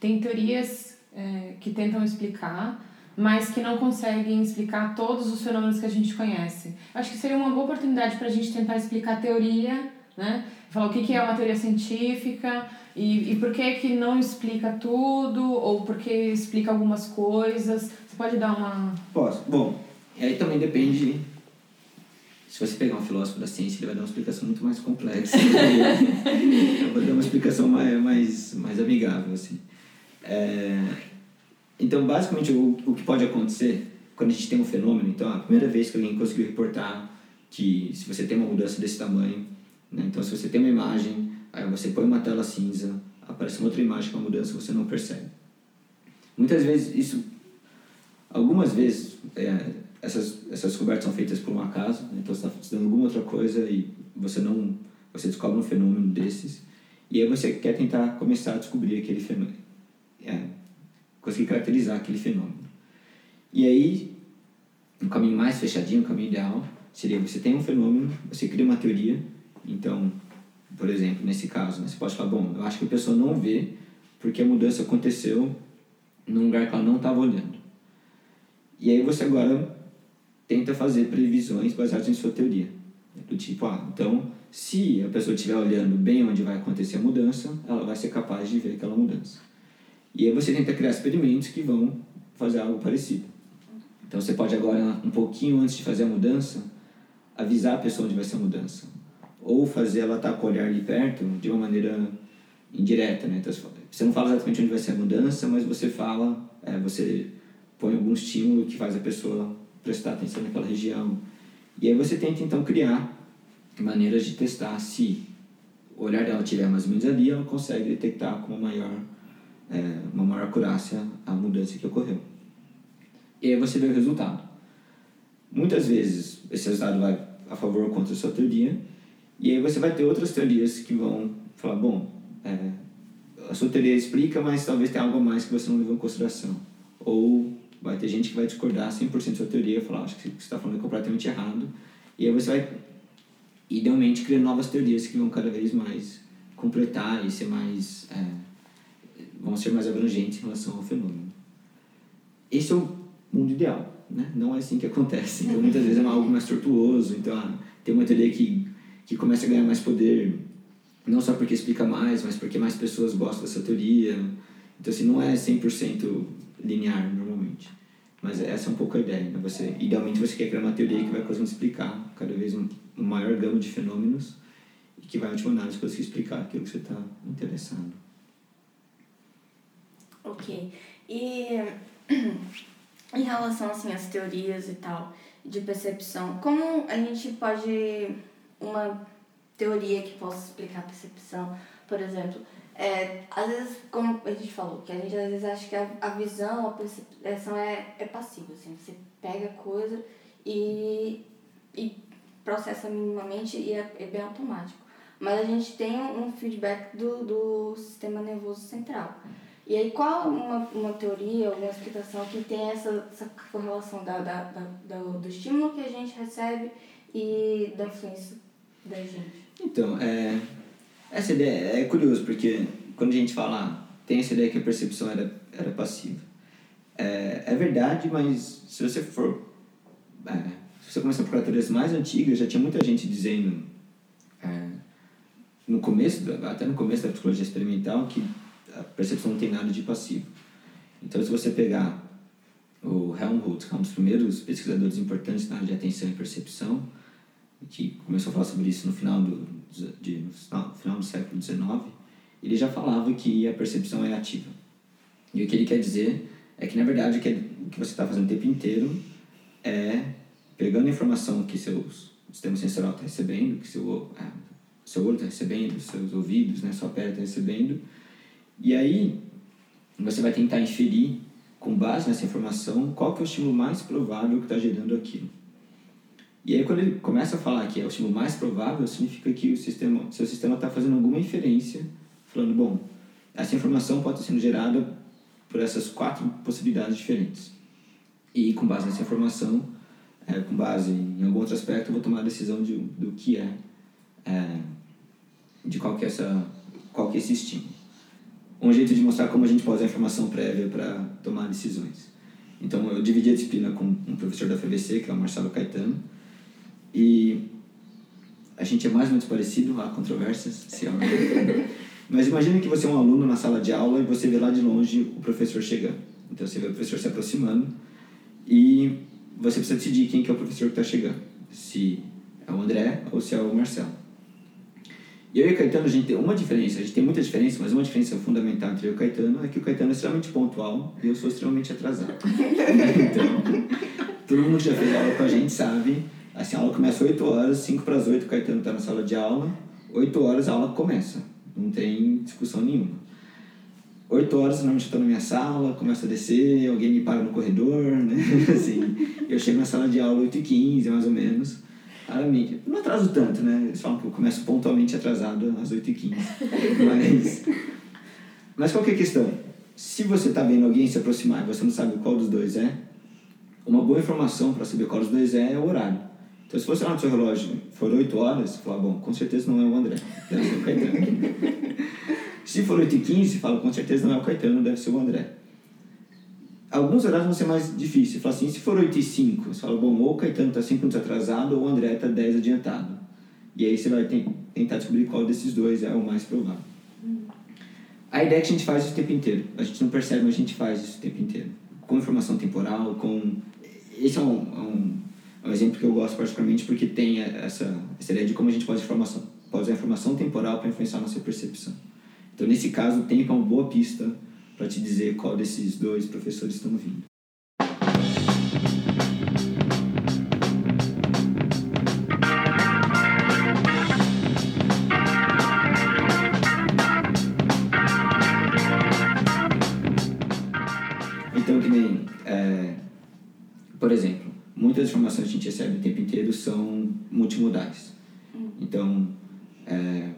Tem teorias é, que tentam explicar, mas que não conseguem explicar todos os fenômenos que a gente conhece. Acho que seria uma boa oportunidade para a gente tentar explicar a teoria, né? Falar o que, que é uma teoria científica e, e por que, que não explica tudo, ou por que explica algumas coisas. Você pode dar uma. Posso. Bom, aí também depende. Se você pegar um filósofo da ciência, ele vai dar uma explicação muito mais complexa. <laughs> eu vou dar uma explicação mais, mais, mais amigável, assim. É, então, basicamente, o, o que pode acontecer quando a gente tem um fenômeno, então, a primeira vez que alguém conseguiu reportar que se você tem uma mudança desse tamanho, né, então, se você tem uma imagem, aí você põe uma tela cinza, aparece uma outra imagem com a mudança, você não percebe. Muitas vezes, isso, algumas vezes, é, essas, essas descobertas são feitas por um acaso, né, então você está estudando alguma outra coisa e você não, você descobre um fenômeno desses, e aí você quer tentar começar a descobrir aquele fenômeno. É, conseguir caracterizar aquele fenômeno. E aí, o caminho mais fechadinho, o caminho ideal, seria você tem um fenômeno, você cria uma teoria, então, por exemplo, nesse caso, né, você pode falar, bom, eu acho que a pessoa não vê porque a mudança aconteceu num lugar que ela não estava olhando. E aí você agora tenta fazer previsões baseadas em sua teoria. Do tipo, ah, então, se a pessoa estiver olhando bem onde vai acontecer a mudança, ela vai ser capaz de ver aquela mudança. E aí você tenta criar experimentos que vão fazer algo parecido. Então você pode agora, um pouquinho antes de fazer a mudança, avisar a pessoa onde vai ser a mudança. Ou fazer ela estar com o olhar ali perto de uma maneira indireta, né? Então, você não fala exatamente onde vai ser a mudança, mas você fala, é, você põe algum estímulo que faz a pessoa prestar atenção naquela região. E aí você tenta então criar maneiras de testar se o olhar dela estiver mais ou menos ali, ela consegue detectar com uma maior é, uma maior acurácia a mudança que ocorreu. E aí você vê o resultado. Muitas vezes esse resultado vai a favor ou contra a sua teoria, e aí você vai ter outras teorias que vão falar, bom, é, a sua teoria explica, mas talvez tenha algo a mais que você não levou em consideração. Ou vai ter gente que vai discordar 100% da sua teoria e falar, acho que você está falando completamente errado. E aí você vai, idealmente, criar novas teorias que vão cada vez mais completar e ser mais... É, vão ser mais abrangentes em relação ao fenômeno. Esse é o mundo ideal, né? Não é assim que acontece. Então, muitas vezes é algo mais tortuoso. Então, ah, tem uma teoria que, que começa a ganhar mais poder, não só porque explica mais, mas porque mais pessoas gostam dessa teoria. Então, assim, não é 100% linear, normalmente. Mas essa é um pouco a ideia. Né? Você, idealmente, você quer criar uma teoria que vai conseguir explicar cada vez um, um maior gama de fenômenos e que vai, em última análise, conseguir explicar aquilo que você está interessado. Ok. E <clears throat> em relação assim às teorias e tal de percepção, como a gente pode uma teoria que possa explicar a percepção, por exemplo, é, às vezes, como a gente falou, que a gente às vezes acha que a, a visão, a percepção é, é passiva, assim, você pega a coisa e, e processa minimamente e é, é bem automático. Mas a gente tem um feedback do, do sistema nervoso central. E aí, qual uma, uma teoria, alguma explicação que tem essa, essa correlação da, da, da, do, estímulo que a gente recebe e da influência da gente? Então, é, essa ideia é curioso, porque quando a gente fala, tem essa ideia que a percepção era, era passiva. É, é verdade, mas se você for. É, se você começar procurar teorias mais antigas, já tinha muita gente dizendo, é, no começo, até no começo da psicologia experimental, que a percepção não tem nada de passivo. Então, se você pegar o Helmholtz, que é um dos primeiros pesquisadores importantes na área de atenção e percepção, que começou a falar sobre isso no final do, de, no final do século XIX, ele já falava que a percepção é ativa. E o que ele quer dizer é que, na verdade, o que, o que você está fazendo o tempo inteiro é pegando a informação que seu sistema sensorial está recebendo, que seu, é, seu olho está recebendo, seus ouvidos, né, sua pele está recebendo, e aí, você vai tentar inferir, com base nessa informação, qual que é o estímulo mais provável que está gerando aquilo. E aí, quando ele começa a falar que é o estímulo mais provável, significa que o sistema, seu sistema está fazendo alguma inferência, falando, bom, essa informação pode estar sendo gerada por essas quatro possibilidades diferentes. E com base nessa informação, é, com base em algum outro aspecto, eu vou tomar a decisão de, do que é, é de qual que é, essa, qual que é esse estímulo um jeito de mostrar como a gente pode usar a informação prévia para tomar decisões. Então, eu dividi a disciplina com um professor da FBC, que é o Marcelo Caetano, e a gente é mais ou menos parecido, há controvérsias, se é não. <laughs> Mas imagine que você é um aluno na sala de aula e você vê lá de longe o professor chegando. Então, você vê o professor se aproximando e você precisa decidir quem que é o professor que está chegando. Se é o André ou se é o Marcelo. E eu e o Caetano, a gente tem uma diferença, a gente tem muita diferença, mas uma diferença fundamental entre eu e o Caetano é que o Caetano é extremamente pontual e eu sou extremamente atrasado. <laughs> então, todo mundo que já fez aula com a gente sabe, assim, a aula começa às 8 horas, 5 para as 8 o Caetano está na sala de aula, 8 horas a aula começa, não tem discussão nenhuma. 8 horas, normalmente eu estou na minha sala, começo a descer, alguém me para no corredor, né? <laughs> assim, eu chego na sala de aula 8 e 15 mais ou menos, Claramente. Eu não atraso tanto, né? Eles falam que eu começo pontualmente atrasado às 8h15. <laughs> mas, mas qual que é a questão? Se você está vendo alguém se aproximar e você não sabe qual dos dois é, uma boa informação para saber qual dos dois é é o horário. Então, se você lá no seu relógio for 8 horas, você fala, bom, com certeza não é o André, deve ser o Caetano. <laughs> se for 8 e 15, fala, com certeza não é o Caetano, deve ser o André alguns horários vão ser mais difíceis. Fala assim, se for 8 e 5, você fala, bom, ou o Caetano está 5 minutos atrasado ou o André está 10 adiantado. E aí você vai tentar descobrir qual desses dois é o mais provável. A ideia é que a gente faz isso o tempo inteiro. A gente não percebe, mas a gente faz isso o tempo inteiro. Com informação temporal, com... Esse é um, é um, é um exemplo que eu gosto particularmente porque tem essa, essa ideia de como a gente pode, informação, pode usar informação temporal para influenciar a nossa percepção. Então, nesse caso, o tempo é uma boa pista para te dizer qual desses dois professores estão vindo. Então, que nem, é, por exemplo, muitas informações que a gente recebe o tempo inteiro são multimodais. Então, é,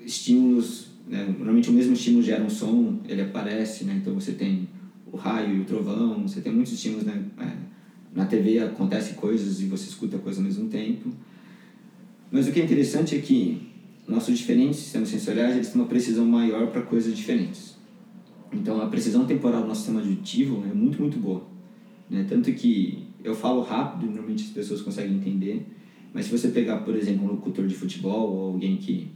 estímulos né? Normalmente o mesmo estímulo gera um som, ele aparece, né? Então você tem o raio e o trovão, você tem muitos estímulos, né? É, na TV acontece coisas e você escuta coisas ao mesmo tempo. Mas o que é interessante é que nossos diferentes sistemas sensoriais eles têm uma precisão maior para coisas diferentes. Então a precisão temporal do nosso sistema auditivo é muito, muito boa. Né? Tanto que eu falo rápido, normalmente as pessoas conseguem entender, mas se você pegar, por exemplo, um locutor de futebol ou alguém que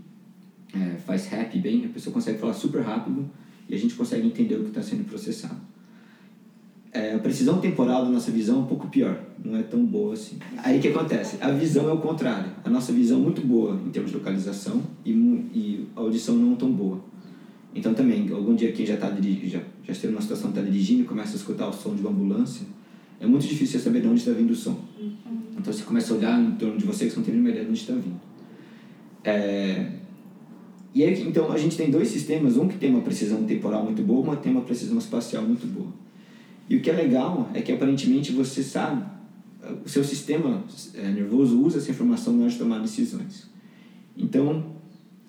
é, faz rap bem, a pessoa consegue falar super rápido e a gente consegue entender o que está sendo processado. É, a precisão temporal da nossa visão é um pouco pior, não é tão boa assim. Aí o que acontece? A visão é o contrário. A nossa visão é muito boa em termos de localização e, e a audição não tão boa. Então também, algum dia quem já está já, já esteve numa situação está dirigindo e começa a escutar o som de uma ambulância, é muito difícil saber de onde está vindo o som. Então você começa a olhar em torno de você que você não tem nenhuma ideia de onde está vindo. É, e aí, então a gente tem dois sistemas, um que tem uma precisão temporal muito boa, uma que tem uma precisão espacial muito boa. E o que é legal é que aparentemente você sabe, o seu sistema é, nervoso usa essa informação na hora de tomar decisões. Então,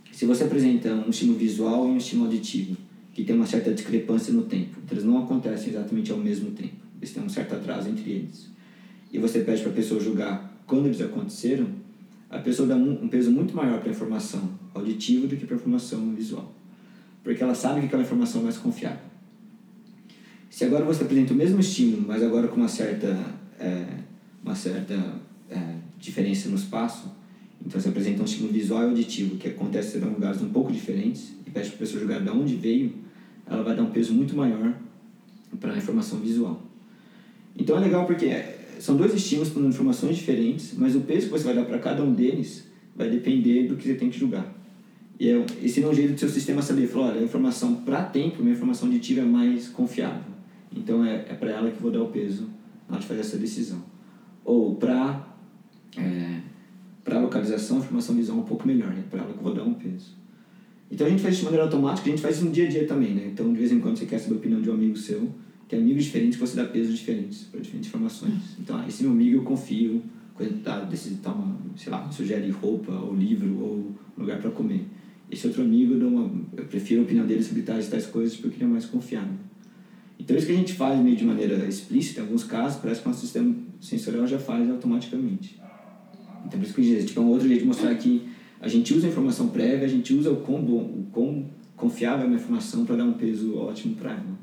se você apresenta um estímulo visual e um estímulo auditivo, que tem uma certa discrepância no tempo, então eles não acontecem exatamente ao mesmo tempo, eles têm um certo atraso entre eles, e você pede para a pessoa julgar quando eles aconteceram, a pessoa dá um peso muito maior para a informação auditiva do que para a informação visual. Porque ela sabe que aquela informação é mais confiável. Se agora você apresenta o mesmo estímulo, mas agora com uma certa, é, uma certa é, diferença no espaço, então você apresenta um estímulo visual e auditivo que acontece em lugares um pouco diferentes e pede para a pessoa julgar de onde veio, ela vai dar um peso muito maior para a informação visual. Então é legal porque são dois estímulos com informações diferentes, mas o peso que você vai dar para cada um deles vai depender do que você tem que julgar. E é, esse é um jeito do seu sistema saber, falar, olha, a informação para tempo, minha informação auditiva é mais confiável. Então é, é para ela que vou dar o peso na hora de fazer essa decisão. Ou para é, para localização, a informação visual é um pouco melhor, é para ela que vou dar um peso. Então a gente faz isso de maneira automática, a gente faz isso no dia a dia também, né? Então de vez em quando você quer saber a opinião de um amigo seu, tem amigos diferentes que você dá pesos diferentes para diferentes informações. Então, ah, esse meu amigo eu confio, quando tá, decide tomar, sei lá, sugere roupa, ou livro, ou lugar para comer. Esse outro amigo, uma, eu prefiro a opinião dele sobre tais tais coisas porque ele é mais confiável. Então, isso que a gente faz meio de maneira explícita, em alguns casos, parece que o nosso sistema sensorial já faz automaticamente. Então, por isso que eu disse, tipo, é um outro jeito de mostrar que a gente usa a informação prévia, a gente usa o quão, bom, o quão confiável é uma informação para dar um peso ótimo para ela.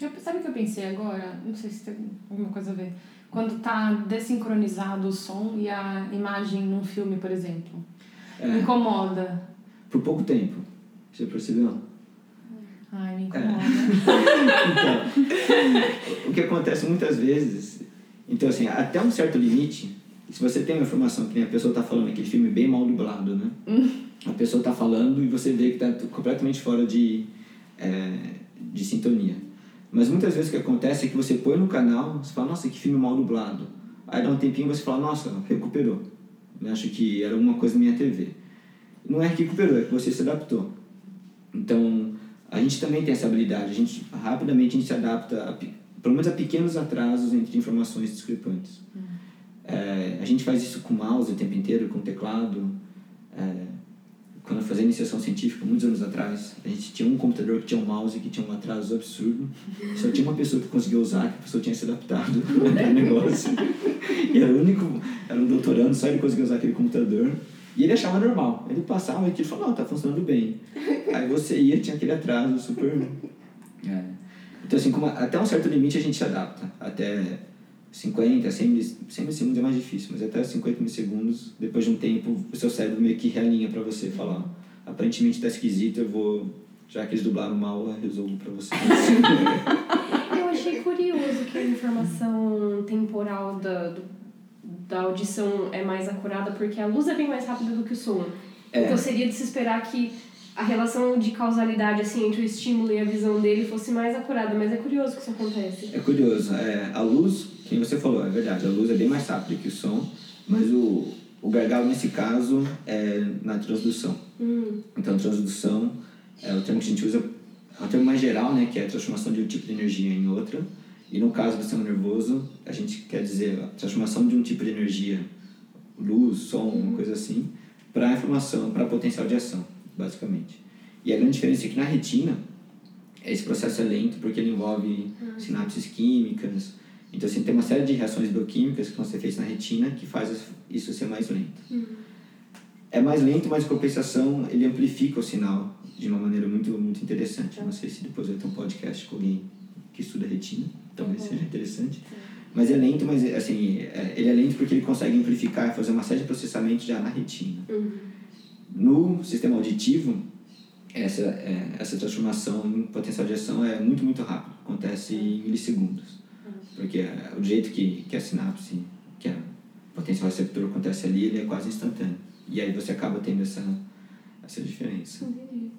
Eu, sabe o que eu pensei agora? Não sei se tem alguma coisa a ver. Quando tá desincronizado o som e a imagem num filme, por exemplo. É. Incomoda. Por pouco tempo. Você percebeu? Ai, me incomoda. Então, <laughs> o que acontece muitas vezes, então assim, até um certo limite, se você tem uma informação que nem a pessoa está falando, aquele filme bem mal dublado, né? A pessoa está falando e você vê que está completamente fora de, é, de sintonia. Mas muitas vezes o que acontece é que você põe no canal, você fala, nossa, que filme mal dublado. Aí dá um tempinho você fala, nossa, recuperou. Eu acho que era alguma coisa na minha TV. Não é que recuperou, é que você se adaptou. Então, a gente também tem essa habilidade. A gente, rapidamente, a gente se adapta, a, pelo menos a pequenos atrasos entre informações discrepantes. Uhum. É, a gente faz isso com mouse o tempo inteiro, com teclado. É, quando eu fazia iniciação científica, muitos anos atrás, a gente tinha um computador que tinha um mouse que tinha um atraso absurdo. Só tinha uma pessoa que conseguia usar, que a pessoa tinha se adaptado <laughs> ao <laughs> negócio. E era o único, era um doutorando, só ele conseguia usar aquele computador. E ele achava normal. Ele passava e ele falou, não, tá funcionando bem. <laughs> Aí você ia, tinha aquele atraso super... É. Então, assim, como até um certo limite a gente se adapta. Até 50, 100, 100 segundos é mais difícil, mas até 50 milissegundos, depois de um tempo, o seu cérebro meio que realinha para você falar, aparentemente tá esquisito, eu vou, já que eles dublaram mal, eu resolvo para você. <laughs> eu achei curioso que a informação temporal da, do, da audição é mais acurada, porque a luz é bem mais rápida do que o som. É. Então seria de se esperar que a relação de causalidade assim entre o estímulo e a visão dele fosse mais acurada, mas é curioso que isso acontece. É curioso, é, a luz, quem você falou, é verdade, a luz é bem mais rápida que o som, mas o, o gargalo nesse caso é na transdução. Hum. Então, transdução é o termo que a gente usa, é um termo mais geral, né, que é a transformação de um tipo de energia em outra. E no caso do sistema nervoso, a gente quer dizer a transformação de um tipo de energia, luz, som, uma coisa assim, para informação, para potencial de ação basicamente. E a grande diferença é que na retina, esse processo é lento porque ele envolve uhum. sinapses químicas. Então, assim, tem uma série de reações bioquímicas que vão ser feitas na retina que faz isso ser mais lento. Uhum. É mais lento, mas compensação ele amplifica o sinal de uma maneira muito, muito interessante. Não sei se depois vai ter um podcast com alguém que estuda retina, talvez uhum. seja interessante. Mas é lento, mas assim, é, ele é lento porque ele consegue amplificar e fazer uma série de processamentos já na retina. Uhum. No sistema auditivo, essa, é, essa transformação em potencial de ação é muito, muito rápido. Acontece em milissegundos. Porque é, o jeito que, que a sinapse, que o potencial receptor acontece ali, ele é quase instantâneo. E aí você acaba tendo essa, essa diferença. Entendi.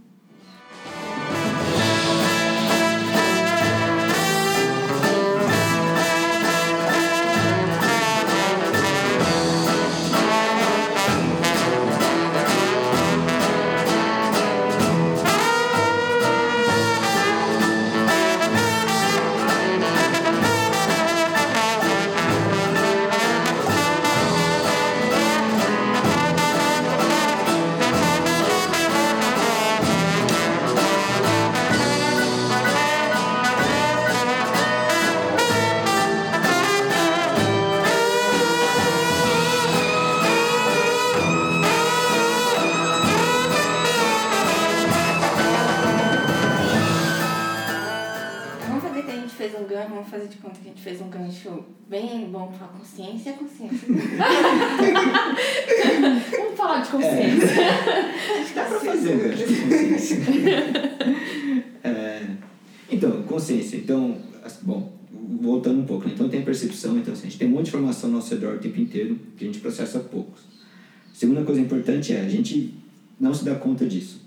Importante é a gente não se dá conta disso.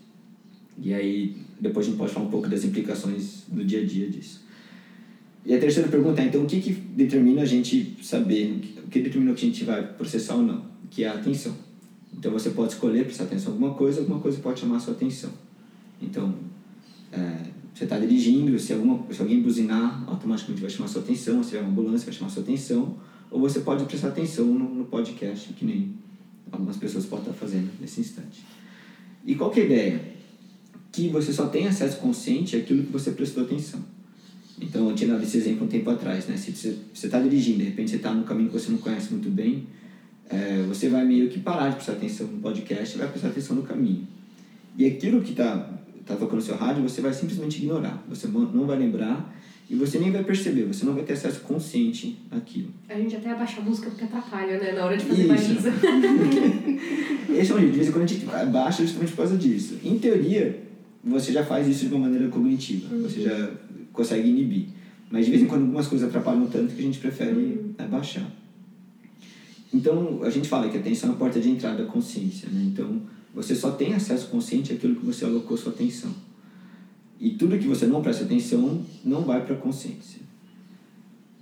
E aí, depois a gente pode falar um pouco das implicações do dia a dia disso. E a terceira pergunta é, então, o que, que determina a gente saber, o que determina que a gente vai processar ou não? Que é a atenção. Então, você pode escolher prestar atenção em alguma coisa, alguma coisa pode chamar a sua atenção. Então, é, você está dirigindo, se, alguma, se alguém buzinar, automaticamente vai chamar a sua atenção, se tiver uma ambulância, vai chamar a sua atenção, ou você pode prestar atenção no, no podcast, que nem algumas pessoas podem estar fazendo nesse instante. E qual é a ideia? Que você só tem acesso consciente àquilo que você prestou atenção. Então, eu tinha dado esse exemplo um tempo atrás, né? Se você está dirigindo, de repente você está num caminho que você não conhece muito bem, é, você vai meio que parar de prestar atenção no podcast e vai prestar atenção no caminho. E aquilo que está tá tocando seu rádio, você vai simplesmente ignorar. Você não vai lembrar e você nem vai perceber, você não vai ter acesso consciente àquilo. A gente até abaixa a música porque atrapalha, né? Na hora de fazer baliza. <laughs> Esse é um jeito. De vez em quando a gente abaixa justamente por causa disso. Em teoria, você já faz isso de uma maneira cognitiva. Uhum. Você já consegue inibir. Mas de vez em quando algumas coisas atrapalham tanto que a gente prefere uhum. abaixar. Então, a gente fala que a atenção é a porta de entrada da consciência. Né? Então, você só tem acesso consciente àquilo que você alocou sua atenção. E tudo que você não presta atenção não vai para a consciência.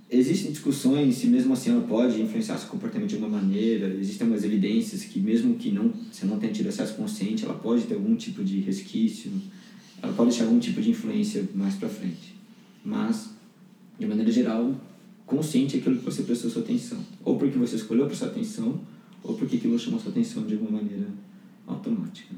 Existem discussões se mesmo assim ela pode influenciar seu comportamento de alguma maneira. Existem algumas evidências que mesmo que não você não tenha tido acesso consciente, ela pode ter algum tipo de resquício, ela pode deixar algum tipo de influência mais para frente. Mas, de maneira geral, consciente é aquilo que você prestou sua atenção. Ou porque você escolheu prestar atenção, ou porque aquilo chamou sua atenção de alguma maneira automática.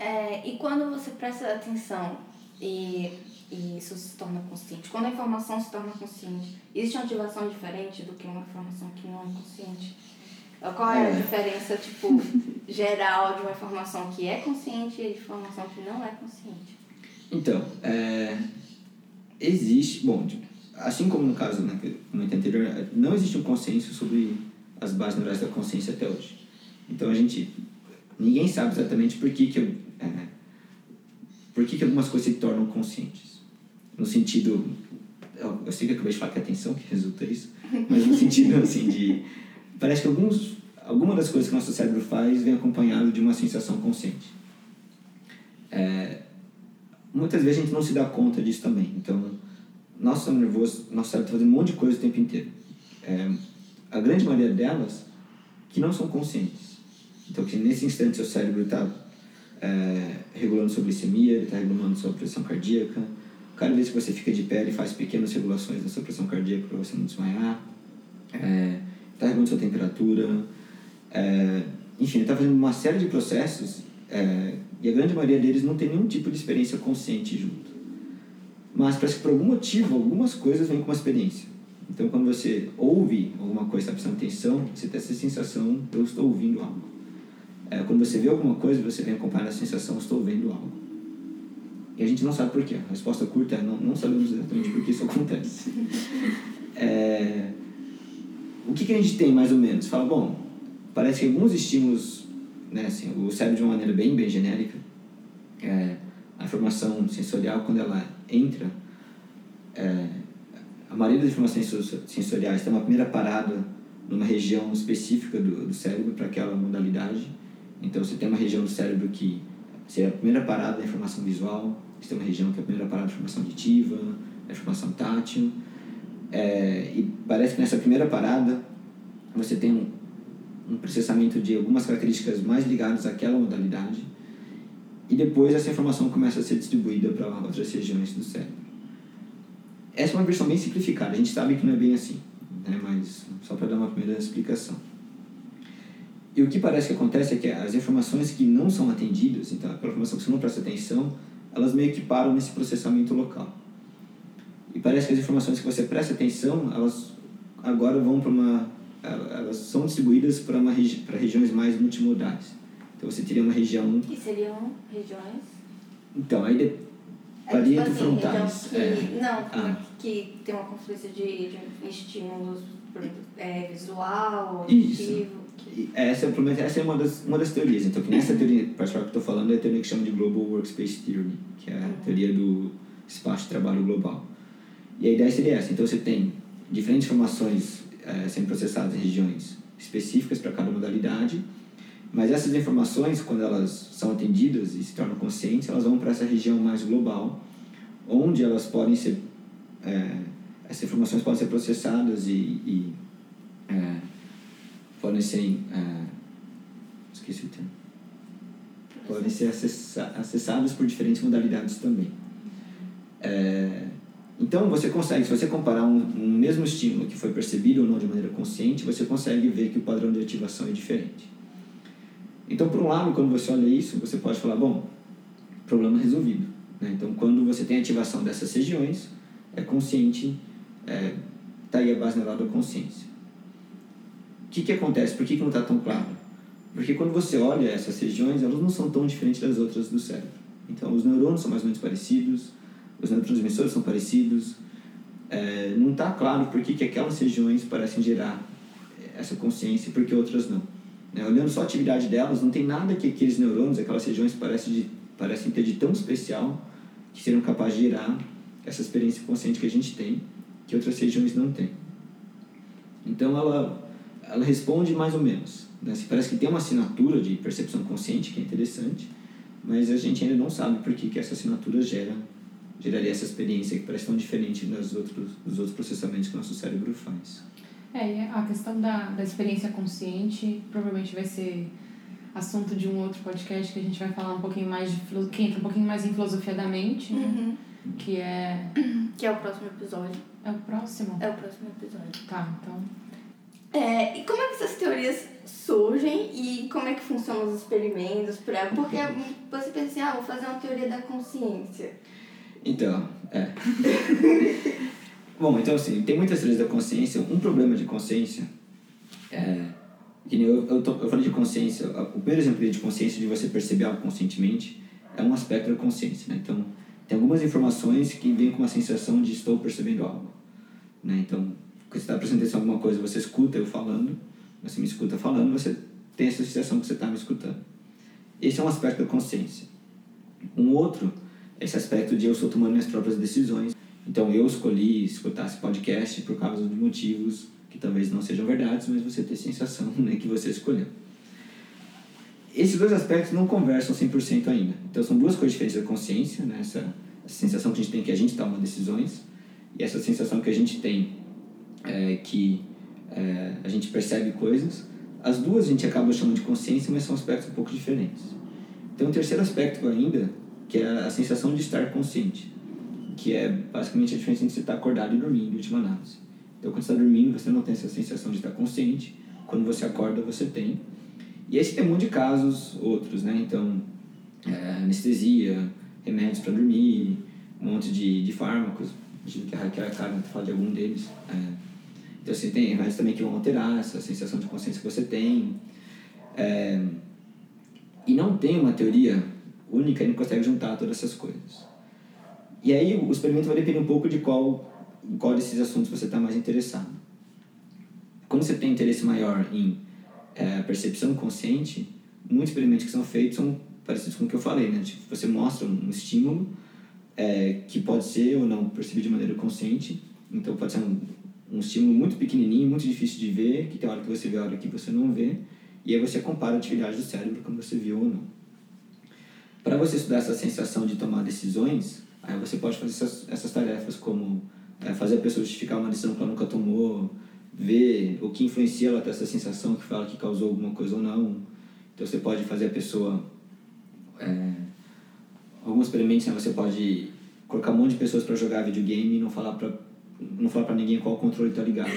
É, e quando você presta atenção e, e isso se torna consciente, quando a informação se torna consciente, existe uma ativação diferente do que uma informação que não é consciente? Qual é, é. a diferença, tipo, <laughs> geral de uma informação que é consciente e de informação que não é consciente? Então, é, existe, bom, assim como no caso né, no anterior, não existe um consenso sobre as bases neurais da consciência até hoje. Então a gente, ninguém sabe exatamente por que, que é, por que, que algumas coisas se tornam conscientes? No sentido. Eu, sei que eu acabei de falar que é atenção que resulta isso, mas no sentido <laughs> assim de. Parece que alguns, alguma das coisas que o nosso cérebro faz vem acompanhado de uma sensação consciente. É, muitas vezes a gente não se dá conta disso também. Então, nosso nervoso, nosso cérebro está fazendo um monte de coisa o tempo inteiro. É, a grande maioria delas que não são conscientes. Então, que nesse instante seu cérebro está é, regulando sua glicemia, ele está regulando sua pressão cardíaca. Cada vez que você fica de pé, ele faz pequenas regulações da sua pressão cardíaca para você não desmaiar. Está é, tá regulando sua temperatura. É, enfim, ele está fazendo uma série de processos é, e a grande maioria deles não tem nenhum tipo de experiência consciente junto. Mas parece que por algum motivo, algumas coisas vêm com uma experiência. Então, quando você ouve alguma coisa, está prestando atenção, você tem essa sensação, eu estou ouvindo algo. É, quando você vê alguma coisa, você vem acompanhar a sensação, estou vendo algo. E a gente não sabe por quê. A resposta curta é não, não sabemos exatamente por que isso acontece. <laughs> É, o que, que a gente tem mais ou menos? Fala, bom, parece que alguns estímulos, né, assim, o cérebro de uma maneira bem, bem genérica, é, a informação sensorial, quando ela entra, é, a maioria das informações sensoriais tem uma primeira parada numa região específica do, do cérebro para aquela modalidade então, você tem uma região do cérebro que seria a primeira parada da informação visual, você tem uma região que é a primeira parada da informação auditiva, da informação tátil. É, e parece que nessa primeira parada você tem um, um processamento de algumas características mais ligadas àquela modalidade e depois essa informação começa a ser distribuída para outras regiões do cérebro. Essa é uma versão bem simplificada, a gente sabe que não é bem assim, né? mas só para dar uma primeira explicação. E o que parece que acontece é que as informações que não são atendidas, então aquela informação que você não presta atenção, elas meio que param nesse processamento local. E parece que as informações que você presta atenção, elas agora vão para uma elas são distribuídas para uma regi para regiões mais multimodais. Então você teria uma região que seriam regiões Então, aí de, é, varia tipo assim, frontais. Que, é. Não, ah. que tem uma confluência de, de estímulos é, visual, auditivo. Essa, essa é uma das, uma das teorias. Então, que nessa teoria particular que eu estou falando é a teoria que chama de Global Workspace Theory, que é a teoria do espaço de trabalho global. E a ideia seria essa. Então, você tem diferentes informações é, sendo processadas em regiões específicas para cada modalidade, mas essas informações, quando elas são atendidas e se tornam conscientes, elas vão para essa região mais global, onde elas podem ser... É, essas informações podem ser processadas e, e é, podem ser. Uh, esqueci o termo. Podem ser acessa acessadas por diferentes modalidades também. É, então, você consegue, se você comparar um, um mesmo estímulo que foi percebido ou não de maneira consciente, você consegue ver que o padrão de ativação é diferente. Então, por um lado, quando você olha isso, você pode falar: bom, problema resolvido. Né? Então, quando você tem ativação dessas regiões, é consciente, está é, tá aí a base da consciência. O que, que acontece? Por que, que não está tão claro? Porque quando você olha essas regiões, elas não são tão diferentes das outras do cérebro. Então, os neurônios são mais ou menos parecidos, os neurotransmissores são parecidos. É, não está claro por que, que aquelas regiões parecem gerar essa consciência e por que outras não. Né? Olhando só a atividade delas, não tem nada que aqueles neurônios, aquelas regiões parecem, de, parecem ter de tão especial que seriam capazes de gerar essa experiência consciente que a gente tem, que outras regiões não têm. Então, ela, ela responde mais ou menos. Né? Parece que tem uma assinatura de percepção consciente, que é interessante, mas a gente ainda não sabe por que, que essa assinatura gera, geraria essa experiência que parece tão diferente das outros, dos outros processamentos que o nosso cérebro faz. É, a questão da, da experiência consciente provavelmente vai ser assunto de um outro podcast que a gente vai falar um pouquinho mais de que entra um pouquinho mais em filosofia da mente, né? Uhum. Que é. Que é o próximo episódio. É o próximo? É o próximo episódio. Tá, então. É, e como é que essas teorias surgem e como é que funcionam os experimentos? Pra, porque você pensa assim, ah, vou fazer uma teoria da consciência. Então, é. <laughs> Bom, então assim, tem muitas teorias da consciência. Um problema de consciência é. Que eu, eu, tô, eu falei de consciência. O primeiro exemplo de consciência, de você perceber algo conscientemente, é um aspecto da consciência, né? Então, tem algumas informações que vêm com uma sensação de estou percebendo algo. Né? Então, quando você está prestando em alguma coisa, você escuta eu falando, você me escuta falando, você tem essa sensação que você está me escutando. Esse é um aspecto da consciência. Um outro esse aspecto de eu estou tomando minhas próprias decisões. Então, eu escolhi escutar esse podcast por causa de motivos que talvez não sejam verdades, mas você tem a sensação <laughs> né, que você escolheu. Esses dois aspectos não conversam 100% ainda. Então, são duas coisas diferentes da consciência, né? essa, essa sensação que a gente tem que a gente toma decisões e essa sensação que a gente tem é, que é, a gente percebe coisas. As duas a gente acaba chamando de consciência, mas são aspectos um pouco diferentes. Tem um terceiro aspecto ainda, que é a sensação de estar consciente, que é basicamente a diferença entre você estar acordado e dormindo, em última análise. Então, quando você está dormindo, você não tem essa sensação de estar consciente. Quando você acorda, você tem. E esse tem um monte de casos, outros, né? Então, é, anestesia, remédios para dormir, um monte de, de fármacos. Imagino que a Raquel e a Karen falar de algum deles. É. Então, você tem remédios também que vão alterar essa sensação de consciência que você tem. É, e não tem uma teoria única, ele não consegue juntar todas essas coisas. E aí, o experimento vai depender um pouco de qual, qual desses assuntos você está mais interessado. Quando você tem interesse maior em é, percepção consciente, muitos experimentos que são feitos são parecidos com o que eu falei, né? Tipo, você mostra um estímulo é, que pode ser ou não percebido de maneira consciente, então pode ser um, um estímulo muito pequenininho, muito difícil de ver, que tem hora que você vê, hora que você não vê, e aí você compara a atividade do cérebro quando você viu ou não. Para você estudar essa sensação de tomar decisões, aí você pode fazer essas, essas tarefas como é, fazer a pessoa justificar uma decisão que ela nunca tomou, ver o que influencia ela ter essa sensação que fala que causou alguma coisa ou não. Então você pode fazer a pessoa. É, alguns experimentos né, você pode colocar um monte de pessoas para jogar videogame e não falar para não falar pra ninguém qual controle tá ligado. <laughs>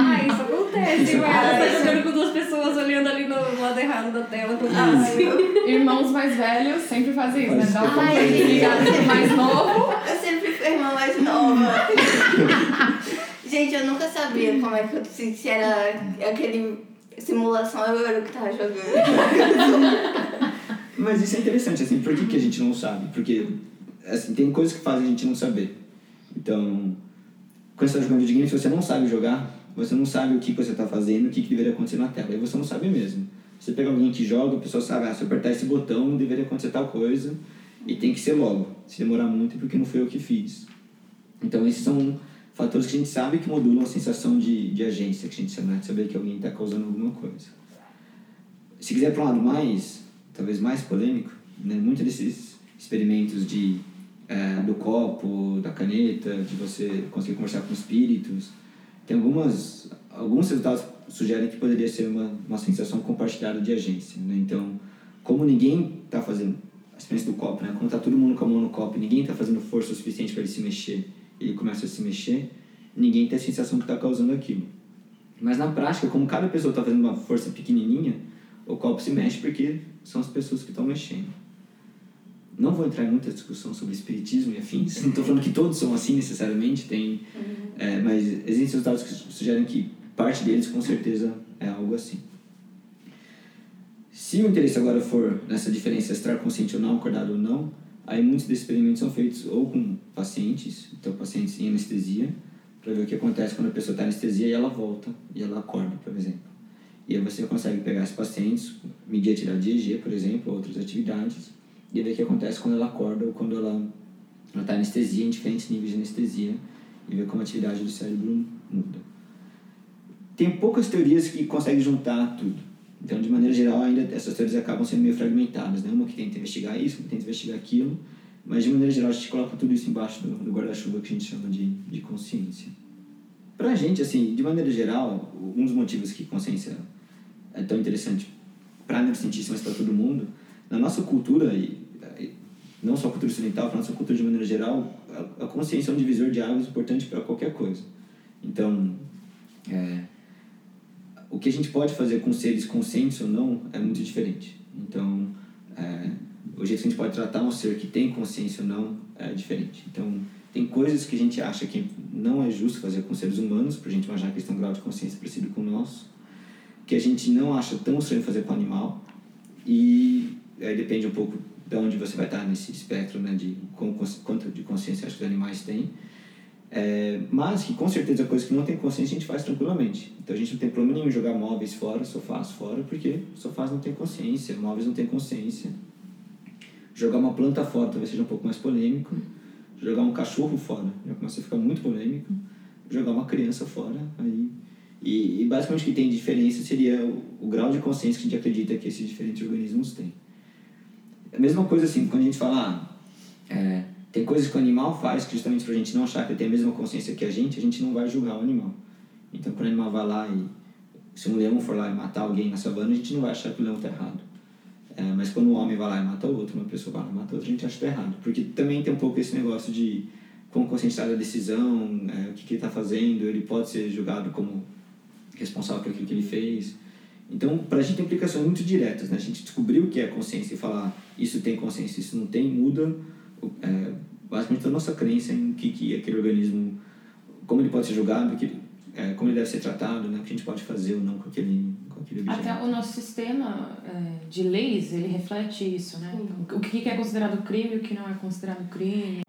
ah, isso acontece, isso mas ela tá jogando com duas pessoas olhando ali no lado errado da tela. Ah, Irmãos mais velhos sempre fazem isso, né? Dá um controle ligado mais novo. Eu sempre fui a irmã mais nova. <laughs> Gente, eu nunca sabia como é que eu se, se era aquele simulação eu era o que tava jogando. Mas isso é interessante, assim, por que, que a gente não sabe? Porque assim, tem coisas que fazem a gente não saber. Então, quando você está jogando videogame, se você não sabe jogar, você não sabe o que você está fazendo, o que, que deveria acontecer na tela. Aí você não sabe mesmo. Você pega alguém que joga, a pessoa sabe, ah, se eu apertar esse botão, deveria acontecer tal coisa, e tem que ser logo. Se demorar muito é porque não foi eu que fiz. Então, esses são fatores que a gente sabe que modulam a sensação de, de agência, que a gente chama né? de saber que alguém está causando alguma coisa. Se quiser para um lado mais, talvez mais polêmico, né, muitos desses experimentos de é, do copo, da caneta, de você conseguir conversar com espíritos. Tem algumas, alguns resultados sugerem que poderia ser uma, uma sensação compartilhada de agência. Né? Então, como ninguém está fazendo, a experiência do copo, né? quando está todo mundo com a mão no copo ninguém está fazendo força o suficiente para ele se mexer, ele começa a se mexer, ninguém tem a sensação que está causando aquilo. Mas na prática, como cada pessoa está fazendo uma força pequenininha, o copo se mexe porque são as pessoas que estão mexendo. Não vou entrar em muita discussão sobre espiritismo e afins. Não estou falando que todos são assim necessariamente, tem, uhum. é, mas existem resultados que sugerem que parte deles com certeza é algo assim. Se o interesse agora for nessa diferença estar consciente ou não, acordado ou não, aí muitos desses experimentos são feitos ou com pacientes, então pacientes em anestesia, para ver o que acontece quando a pessoa está em anestesia e ela volta e ela acorda, por exemplo. E aí você consegue pegar esses pacientes, medir a atividade de EEG, por exemplo, ou outras atividades, e ver o que acontece quando ela acorda ou quando ela está anestesia, em diferentes níveis de anestesia, e ver como a atividade do cérebro muda. Tem poucas teorias que conseguem juntar tudo. Então, de maneira geral, ainda essas teorias acabam sendo meio fragmentadas, né? Uma que tenta investigar isso, uma que tenta investigar aquilo, mas de maneira geral a gente coloca tudo isso embaixo do, do guarda-chuva que a gente chama de, de consciência. Pra gente, assim, de maneira geral, um dos motivos que consciência é tão interessante para neurocientistas, mas para todo mundo, na nossa cultura, e não só a cultura ocidental, para nossa cultura de maneira geral, a, a consciência é um divisor de águas importante para qualquer coisa. Então, é, o que a gente pode fazer com seres conscientes ou não é muito diferente. Então, é, o jeito que a gente pode tratar um ser que tem consciência ou não é diferente. Então, tem coisas que a gente acha que não é justo fazer com seres humanos, para a gente imaginar que eles têm um grau de consciência parecido com o nosso, que a gente não acha tão estranho fazer com o animal, e aí depende um pouco de onde você vai estar nesse espectro né, de quanto de consciência acho que os animais têm. É, mas que com certeza coisas que não tem consciência a gente faz tranquilamente. Então a gente não tem problema nenhum jogar móveis fora, sofás fora, porque sofás não tem consciência, móveis não tem consciência. Jogar uma planta fora talvez seja um pouco mais polêmico. Jogar um cachorro fora já começa a ficar muito polêmico. Jogar uma criança fora, aí. E, e basicamente o que tem de diferença seria o, o grau de consciência que a gente acredita que esses diferentes organismos têm. A mesma coisa assim, quando a gente fala. Ah, é, tem coisas que o animal faz que justamente para a gente não achar que ele tem a mesma consciência que a gente, a gente não vai julgar o animal. Então, quando o animal vai lá e. Se um leão for lá e matar alguém na savana, a gente não vai achar que o leão está errado. É, mas quando um homem vai lá e mata outro, uma pessoa vai lá e mata outra, a gente acha que está errado. Porque também tem um pouco esse negócio de como conscientizar da decisão, é, o que, que ele está fazendo, ele pode ser julgado como responsável por aquilo que ele fez. Então, para a gente tem implicações muito diretas. Né? A gente descobrir o que é consciência e falar isso tem consciência, isso não tem, muda é, basicamente a nossa crença em que, que aquele organismo, como ele pode ser julgado, que, é, como ele deve ser tratado, né? o que a gente pode fazer ou não com aquele, com aquele objeto. Até o nosso sistema é, de leis, ele reflete isso, né? Então, o que é considerado crime e o que não é considerado crime.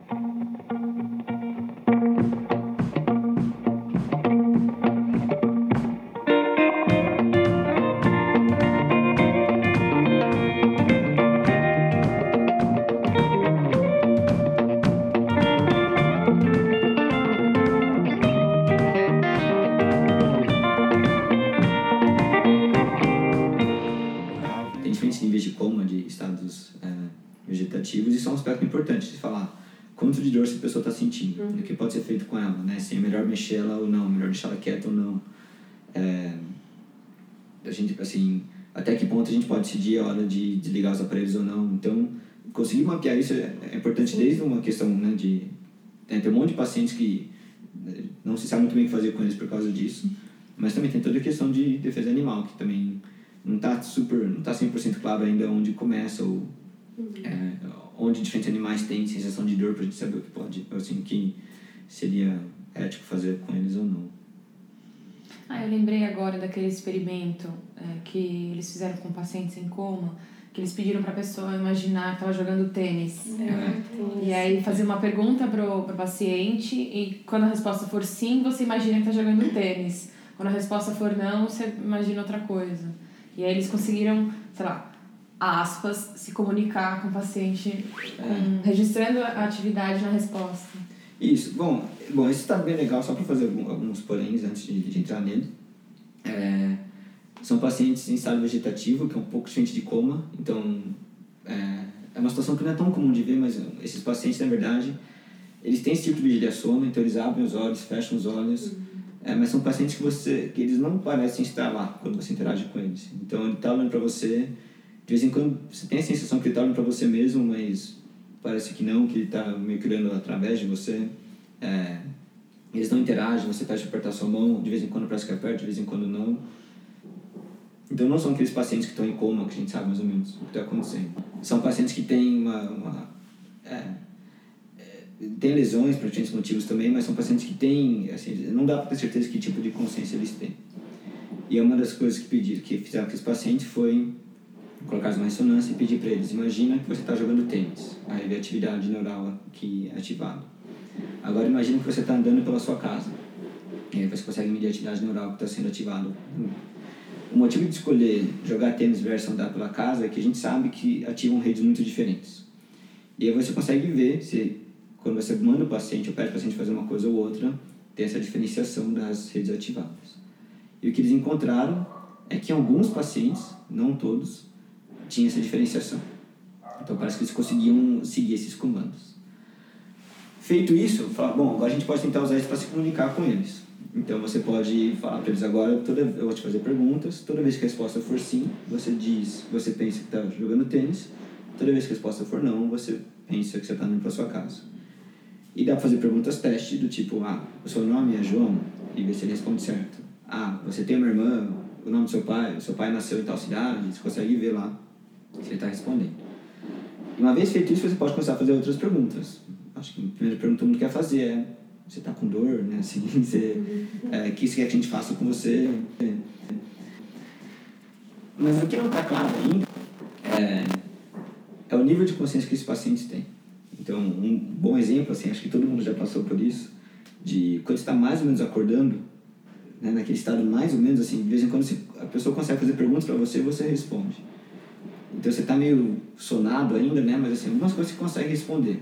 Gente, assim, até que ponto a gente pode decidir a hora de desligar os aparelhos ou não. Então, conseguir mapear isso é, é importante desde uma questão, né, de... Tem, tem um monte de pacientes que né, não se sabe muito bem o que fazer com eles por causa disso, mas também tem toda a questão de defesa animal, que também não está super, não está 100% claro ainda onde começa ou uhum. é, onde diferentes animais têm sensação de dor para a gente saber o que pode, assim, que seria ético fazer com eles ou não. Ah, eu lembrei agora daquele experimento é, que eles fizeram com pacientes em coma, que eles pediram para a pessoa imaginar que estava jogando tênis. É. E aí fazer uma pergunta pro, pro paciente e quando a resposta for sim, você imagina que está jogando tênis. Quando a resposta for não, você imagina outra coisa. E aí eles conseguiram, sei lá, aspas, se comunicar com o paciente, é. registrando a atividade na resposta. Isso. Bom, bom isso está bem legal, só para fazer alguns poréns antes de, de entrar nele. É, são pacientes em estado vegetativo, que é um pouco diferente de coma, então é, é uma situação que não é tão comum de ver, mas esses pacientes, na verdade, eles têm esse tipo de vigília sono, então eles abrem os olhos, fecham os olhos, é, mas são pacientes que você que eles não parecem estar lá quando você interage com eles. Então ele está olhando para você, de vez em quando você tem a sensação que ele está olhando para você mesmo, mas parece que não, que está que olhando através de você. É, eles não interagem, você pede apertar sua mão, de vez em quando parece que aperta, de vez em quando não. Então não são aqueles pacientes que estão em coma, que a gente sabe mais ou menos o que está acontecendo. São pacientes que têm uma... uma é, é, tem lesões por diferentes motivos também, mas são pacientes que têm, assim, não dá para ter certeza que tipo de consciência eles têm. E uma das coisas que pediram, que fizeram com esse paciente foi colocar uma ressonância e pedir para eles, imagina que você está jogando tênis, a atividade neural que é ativada. Agora imagina que você está andando pela sua casa, e aí você consegue medir a atividade neural que está sendo ativada. O motivo de escolher jogar tênis versus andar pela casa é que a gente sabe que ativam redes muito diferentes. E aí você consegue ver se, quando você manda o paciente ou pede o paciente fazer uma coisa ou outra, tem essa diferenciação das redes ativadas. E o que eles encontraram é que alguns pacientes, não todos, tinha essa diferenciação. Então parece que eles conseguiam seguir esses comandos. Feito isso, bom, agora a gente pode tentar usar isso para se comunicar com eles. Então você pode falar para eles agora, toda, eu vou te fazer perguntas, toda vez que a resposta for sim, você diz, você pensa que está jogando tênis, toda vez que a resposta for não, você pensa que você está indo para sua casa. E dá para fazer perguntas teste do tipo, ah, o seu nome é João? E ver se ele responde certo. Ah, você tem uma irmã? O nome do seu pai? O seu pai nasceu em tal cidade? Você consegue ver lá se ele está respondendo. E uma vez feito isso, você pode começar a fazer outras perguntas. Acho que a primeira pergunta que todo mundo quer fazer é: você está com dor? Né? Assim, <laughs> você, é, que você quer que a gente faça com você? Mas o que não está claro ainda é, é o nível de consciência que esses pacientes têm. Então, um bom exemplo, assim, acho que todo mundo já passou por isso, de quando está mais ou menos acordando, né, naquele estado mais ou menos assim, de vez em quando você, a pessoa consegue fazer perguntas para você e você responde. Então você está meio sonado ainda, né? Mas assim, algumas coisas você consegue responder.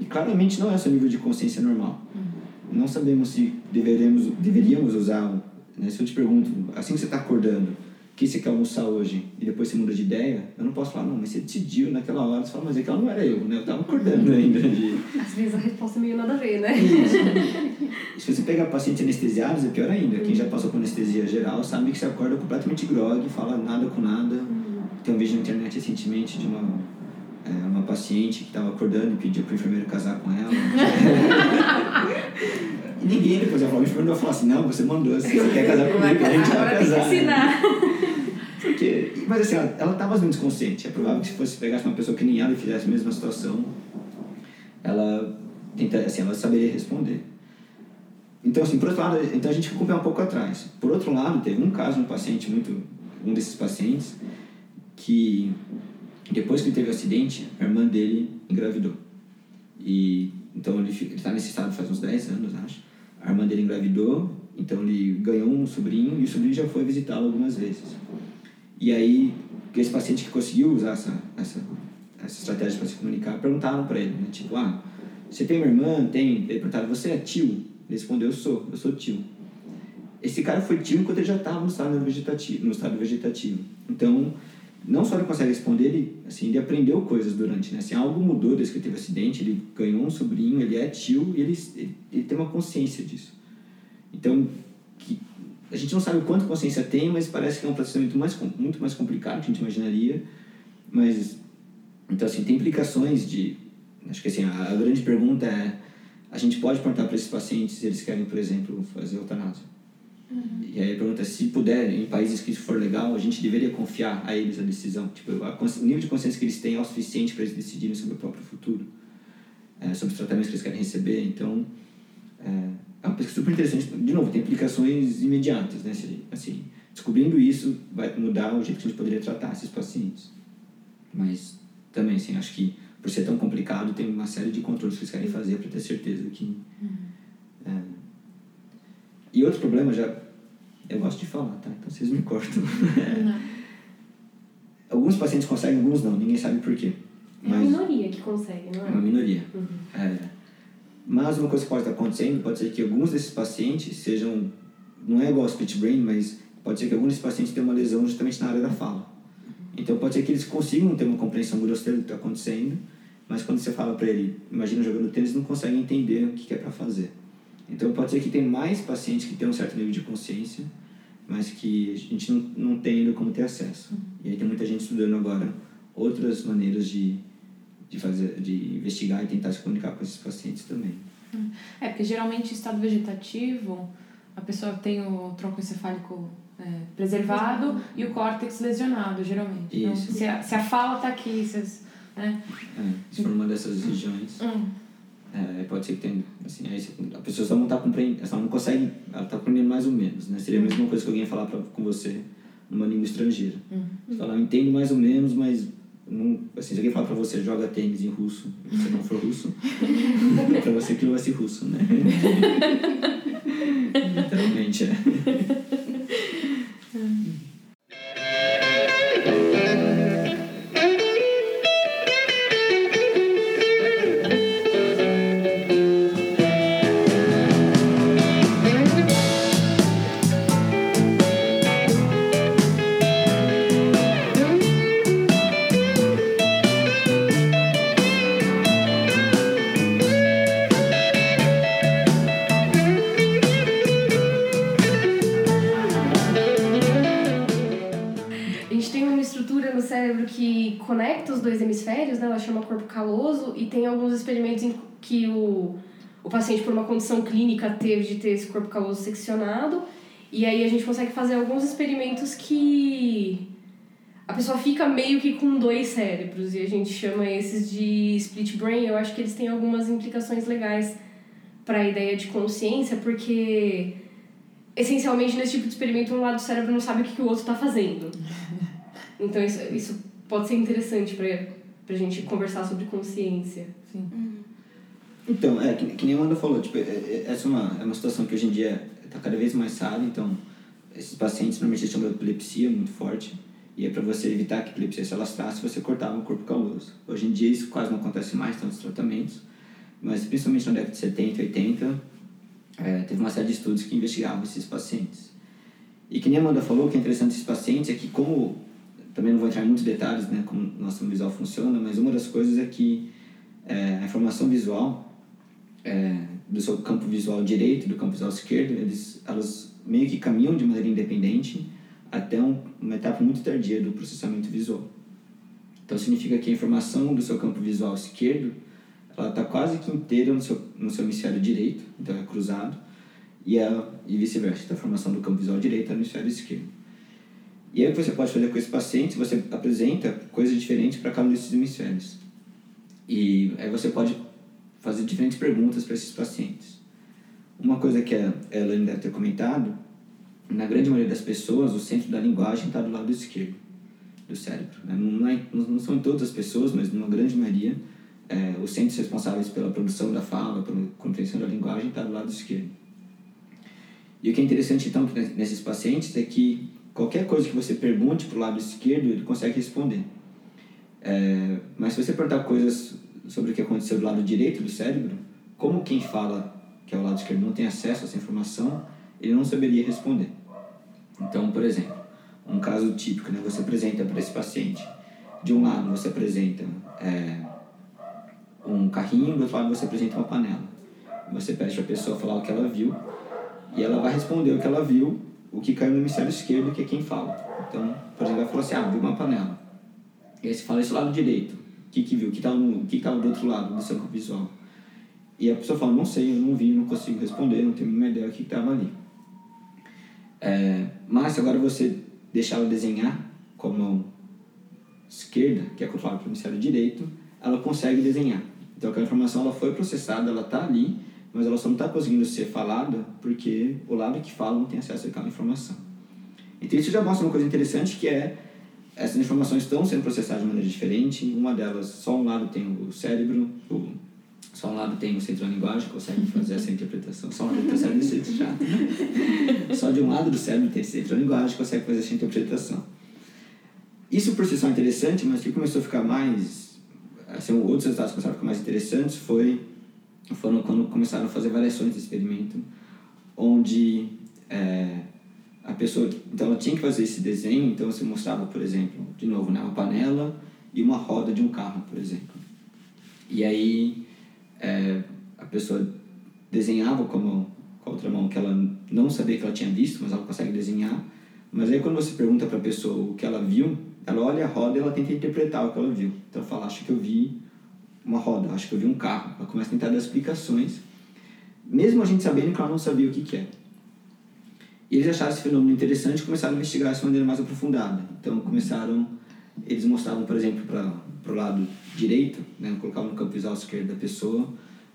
E claramente não é o seu nível de consciência normal. Uhum. Não sabemos se deveremos, deveríamos usar. Né? Se eu te pergunto, assim que você está acordando, o que você quer almoçar hoje? E depois você muda de ideia, eu não posso falar, não, mas você decidiu naquela hora. Você fala, mas aquela não era eu, né? Eu estava acordando <laughs> ainda. De... Às vezes a resposta é meio nada a ver, né? Isso. se você pegar pacientes anestesiados, é pior ainda. Quem já passou por anestesia geral sabe que você acorda completamente grog, fala nada com nada. Uhum tem um vídeo na internet recentemente de uma, é, uma paciente que estava acordando e pediu para o enfermeiro casar com ela. <laughs> e ninguém depois falar, o enfermeiro vai falar assim, não, você mandou, se você quer casar comigo, a gente vai casar. Ensinar. Porque, mas assim, ela estava mais ou menos consciente. É provável que se fosse pegasse uma pessoa que nem ela e fizesse a mesma situação, ela, tenta, assim, ela saberia responder. Então, assim, por outro lado, então a gente fica um pouco atrás. Por outro lado, teve um caso, um paciente muito, um desses pacientes, que depois que teve o acidente, a irmã dele engravidou. E então ele está nesse estado faz uns 10 anos, acho. A irmã dele engravidou, então ele ganhou um sobrinho e o sobrinho já foi visitá-lo algumas vezes. E aí, esse paciente que conseguiu usar essa, essa, essa estratégia para se comunicar, perguntaram para ele, né? Tipo, ah, você tem uma irmã? Tem? Ele perguntaram, você é tio? Ele respondeu, eu sou, eu sou tio. Esse cara foi tio enquanto ele já estava no estado vegetativo, no estado vegetativo. Então, não só ele consegue responder, ele, assim, ele aprendeu coisas durante, né? Assim, algo mudou desde que teve acidente, ele ganhou um sobrinho, ele é tio e ele, ele, ele tem uma consciência disso. Então, que, a gente não sabe o quanto consciência tem, mas parece que é um processamento mais, muito mais complicado que a gente imaginaria. Mas, então, assim, tem implicações de... Acho que, assim, a, a grande pergunta é, a gente pode perguntar para esses pacientes se eles querem, por exemplo, fazer eutanásia. Uhum. E aí pergunta se puder, em países que isso for legal, a gente deveria confiar a eles a decisão. Tipo, a, o nível de consciência que eles têm é o suficiente para eles decidirem sobre o próprio futuro, é, sobre os tratamentos que eles querem receber. Então, é, é uma pesquisa super interessante. De novo, tem implicações imediatas, né? Assim, descobrindo isso vai mudar o jeito que a gente poderia tratar esses pacientes. Mas também, assim, acho que por ser tão complicado, tem uma série de controles que eles querem fazer para ter certeza que... Uhum. E outro problema já. Eu gosto de falar, tá? Então vocês me cortam. <laughs> alguns pacientes conseguem, alguns não, ninguém sabe por quê. Mas é uma minoria que consegue, não é? É uma minoria. Uhum. É. Mas uma coisa que pode estar acontecendo pode ser que alguns desses pacientes sejam. Não é igual ao split brain, mas pode ser que alguns desses pacientes tenham uma lesão justamente na área da fala. Então pode ser que eles consigam ter uma compreensão grosseira do que está acontecendo, mas quando você fala para ele, imagina jogando tênis, não consegue entender o que é para fazer. Então pode ser que tem mais pacientes que têm um certo nível de consciência, mas que a gente não, não tem ainda como ter acesso. E aí tem muita gente estudando agora outras maneiras de, de, fazer, de investigar e tentar se comunicar com esses pacientes também. É, porque geralmente em estado vegetativo, a pessoa tem o tronco encefálico é, preservado e o córtex lesionado, geralmente. Então, Isso. Então, se, a, se a fala está aqui, se, né? É, se for uma dessas regiões. Hum. É, pode ser que tenha, assim, aí a pessoa só não está compreendendo, ela não consegue, ela está compreendendo mais ou menos, né? Seria a mesma coisa que alguém falar pra, com você, numa língua estrangeira. Você fala, eu entendo mais ou menos, mas não, assim, se alguém falar pra você, joga tênis em russo, e você não for russo, é <laughs> pra você que não vai ser russo, né? <laughs> Literalmente, é. Condição clínica, teve de ter esse corpo caloso seccionado. E aí a gente consegue fazer alguns experimentos que a pessoa fica meio que com dois cérebros e a gente chama esses de split brain. Eu acho que eles têm algumas implicações legais para a ideia de consciência, porque essencialmente nesse tipo de experimento um lado do cérebro não sabe o que, que o outro está fazendo. <laughs> Então isso, isso pode ser interessante para a gente conversar sobre consciência. Então, é, que, que nem a Amanda falou, tipo, é- é- essa é uma, é uma situação que hoje em dia está cada vez mais rara, então esses pacientes normalmente chamam de epilepsia muito forte, e é para você evitar que a epilepsia se alastrasse, você cortava o corpo caloso. Hoje em dia isso quase não acontece mais, tantos tratamentos, mas principalmente na década de 70 e 80, é, teve uma série de estudos que investigavam esses pacientes. E que nem a Amanda falou, o que é interessante desses pacientes é que como, também não vou entrar em muitos detalhes, né, como o nosso visual funciona, mas uma das coisas é que é, a informação visual é, do seu campo visual direito do campo visual esquerdo, eles, elas meio que caminham de maneira independente até um, uma etapa muito tardia do processamento visual. Então significa que a informação do seu campo visual esquerdo ela está quase que inteira no seu, no seu hemisfério direito, então é cruzado, e, a, e vice-versa, então a formação do campo visual direito é no hemisfério esquerdo. E aí o que você pode fazer com esse paciente, você apresenta coisas diferentes para cada um desses hemisférios. E aí você pode fazer diferentes perguntas para esses pacientes. Uma coisa que a Elaine deve ter comentado, na grande maioria das pessoas, o centro da linguagem está do lado esquerdo do cérebro. né? Não, é, não são todas as pessoas, mas numa grande maioria, é, os centros responsáveis pela produção da fala, pela compreensão da linguagem, está do lado esquerdo. E o que é interessante, então, nesses pacientes é que qualquer coisa que você pergunte para o lado esquerdo, ele consegue responder. É, mas se você perguntar coisas sobre o que aconteceu do lado direito do cérebro, como quem fala que é o lado esquerdo não tem acesso a essa informação, ele não saberia responder. Então, por exemplo, um caso típico, né? Você apresenta para esse paciente, de um lado você apresenta é, um carrinho, do outro lado você apresenta uma panela. Você pede para a pessoa falar o que ela viu e ela vai responder o que ela viu, o que caiu no hemisfério esquerdo, que é quem fala. Então, por exemplo, ela falou assim, ah, uma panela. E aí você fala esse lado direito, que que viu, o que estava o que estava do outro lado do seu campo visual. E a pessoa fala, não sei, eu não vi, não consigo responder, não tenho a ideia do que estava ali. É, mas agora você deixar ela desenhar com a mão esquerda, que é controlada pelo hemisfério direito, ela consegue desenhar. Então aquela informação ela foi processada, ela está ali, mas ela só não está conseguindo ser falada porque o lado que fala não tem acesso àquela informação. Então isso já mostra uma coisa interessante que é essas informações estão sendo processadas de maneira diferente. Uma delas, só um lado tem o cérebro, o, só um lado tem o centro da linguagem, que consegue <laughs> fazer essa interpretação. Só um lado tem o cérebro, isso é chato. Só de um lado do cérebro tem esse centro da linguagem, consegue fazer essa interpretação. Isso por si só é interessante, mas o que começou a ficar mais... Assim, outros resultados que começaram a ficar mais interessantes foi, foram quando começaram a fazer variações desse experimento, onde é, a pessoa então ela tinha que fazer esse desenho então você mostrava por exemplo de novo né uma panela e uma roda de um carro por exemplo. E aí é, a pessoa desenhava com a, com a outra mão que ela não sabia que ela tinha visto mas ela consegue desenhar. Mas aí quando você pergunta para a pessoa o que ela viu ela olha a roda e ela tenta interpretar o que ela viu. Então ela fala acho que eu vi uma roda acho que eu vi um carro. Ela começa a tentar dar explicações mesmo a gente sabendo que ela não sabia o que que é e eles acharam esse fenômeno interessante e começaram a investigar isso de maneira mais aprofundada. Então, começaram... Eles mostravam, por exemplo, para o lado direito, né, colocavam no campo visual esquerdo da pessoa,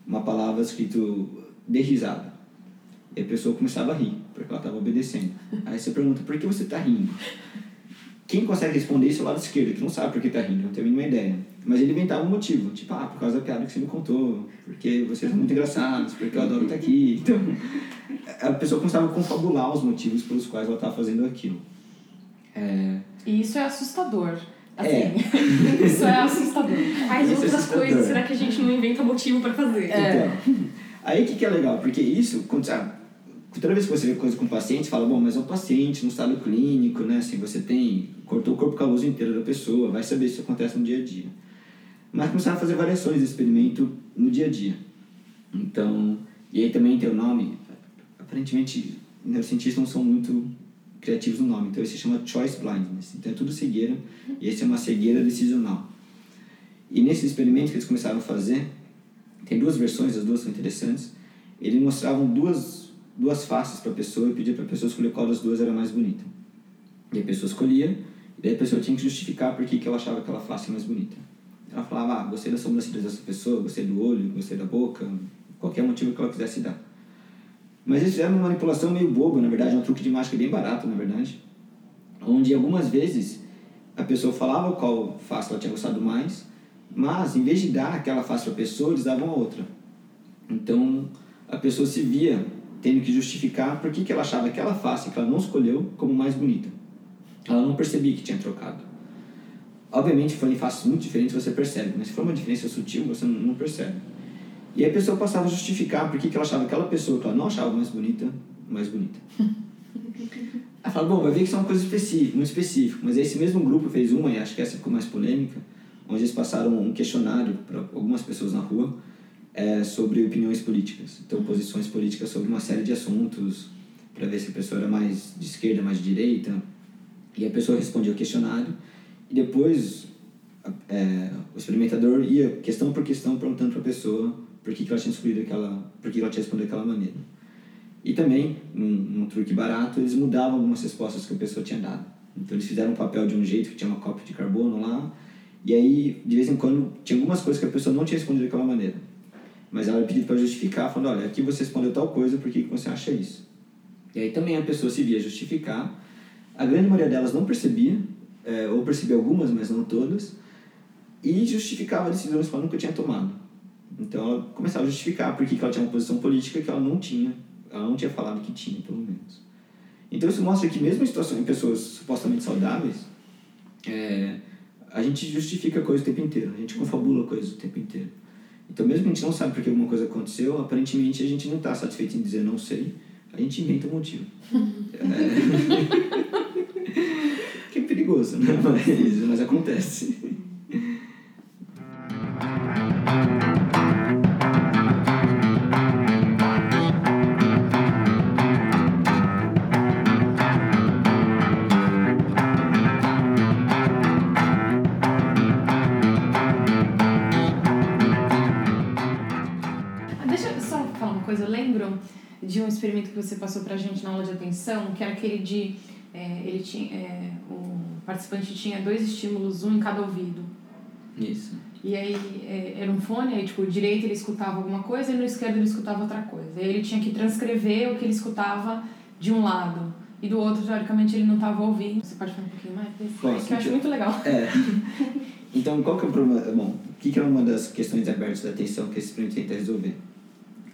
uma palavra escrito de risada. E a pessoa começava a rir, porque ela estava obedecendo. Aí você pergunta, por que você está rindo? Quem consegue responder isso é o lado esquerdo, que não sabe por que tá rindo, não tem a mínima ideia. Mas ele inventava um motivo, tipo, ah, por causa da piada que você me contou, porque vocês são muito engraçados, porque eu adoro estar aqui. <laughs> Então, a pessoa começava a confabular os motivos pelos quais ela estava fazendo aquilo. É... E isso é assustador. Assim, É. <laughs> isso é assustador. As Isso é outras assustador. coisas, será que a gente não inventa motivo pra fazer? É. Então, aí o que, que é legal? Porque isso, quando, ah, toda vez que você vê coisa com o paciente, você fala, bom, mas é um paciente no estado clínico, né? Assim, você tem, cortou o corpo caloso inteiro da pessoa, vai saber se isso acontece no dia a dia. Mas começaram a fazer variações desse experimento no dia a dia. Então, e aí também tem o nome, aparentemente, neurocientistas não são muito criativos no nome, então esse se chama choice blindness. Então é tudo cegueira, e esse é uma cegueira decisional. E nesses experimentos que eles começaram a fazer, tem duas versões, as duas são interessantes. Eles mostravam duas, duas faces para a pessoa e pedia para a pessoa escolher qual das duas era mais bonita. E a pessoa escolhia, e daí a pessoa tinha que justificar por que ela achava aquela face mais bonita. Ela falava, ah, gostei da sobrancelha dessa pessoa, gostei do olho, gostei da boca, qualquer motivo que ela quisesse dar. Mas eles fizeram uma manipulação meio boba, na verdade, um truque de mágica bem barato, na verdade. Onde algumas vezes a pessoa falava qual face ela tinha gostado mais, mas em vez de dar aquela face para a pessoa, eles davam a outra. Então a pessoa se via tendo que justificar por que, que ela achava aquela face que ela não escolheu como mais bonita. Ela não percebia que tinha trocado. Obviamente, se forem faces muito diferentes, você percebe, mas se for uma diferença sutil, você não não percebe. E aí a pessoa passava a justificar por que ela achava aquela pessoa que ela não achava mais bonita, mais bonita. <laughs> Ela fala, bom, vai ver que isso é uma coisa específica, muito específico. Mas esse mesmo grupo fez uma, e acho que essa ficou mais polêmica, onde eles passaram um questionário para algumas pessoas na rua é, sobre opiniões políticas. Então, posições políticas sobre uma série de assuntos, para ver se a pessoa era mais de esquerda, mais de direita. E a pessoa respondia o questionário, depois é, o experimentador ia questão por questão perguntando para a pessoa por que, que ela tinha escolhido aquela, por que ela tinha respondido daquela maneira. E também, num, num truque barato, eles mudavam algumas respostas que a pessoa tinha dado. Então eles fizeram um papel de um jeito que tinha uma cópia de carbono lá, e aí de vez em quando tinha algumas coisas que a pessoa não tinha respondido daquela maneira. Mas ela pedida para justificar, falando, olha, aqui você respondeu tal coisa, por que, que você acha isso? E aí também a pessoa se via justificar. A grande maioria delas não percebia, é, ou percebia algumas, mas não todas, e justificava decisões que ela nunca tinha tomado. Então ela começava a justificar por que ela tinha uma posição política que ela não tinha, ela não tinha falado que tinha, pelo menos. Então isso mostra que mesmo em situações em pessoas supostamente saudáveis, é, a gente justifica coisas o tempo inteiro, a gente confabula coisas o tempo inteiro. Então mesmo que a gente não sabe por que alguma coisa aconteceu, aparentemente a gente não está satisfeito em dizer não sei, a gente inventa um motivo. É... <laughs> perigoso, né? Mas, mas acontece. Ah, Deixa eu só falar uma coisa. Eu lembro de um experimento que você passou pra gente na aula de atenção, que era aquele de. é, ele tinha, é, o participante tinha dois estímulos, um em cada ouvido. Isso. E aí é, era um fone, aí tipo, o direito ele escutava alguma coisa e no esquerdo ele escutava outra coisa. E aí ele tinha que transcrever o que ele escutava de um lado. E do outro, teoricamente, ele não estava ouvindo. Você pode falar um pouquinho mais desse? Posso, que eu acho muito legal. É. <laughs> Então, qual que é o problema? Bom, o que, que é uma das questões abertas da atenção que esse experimento tenta resolver?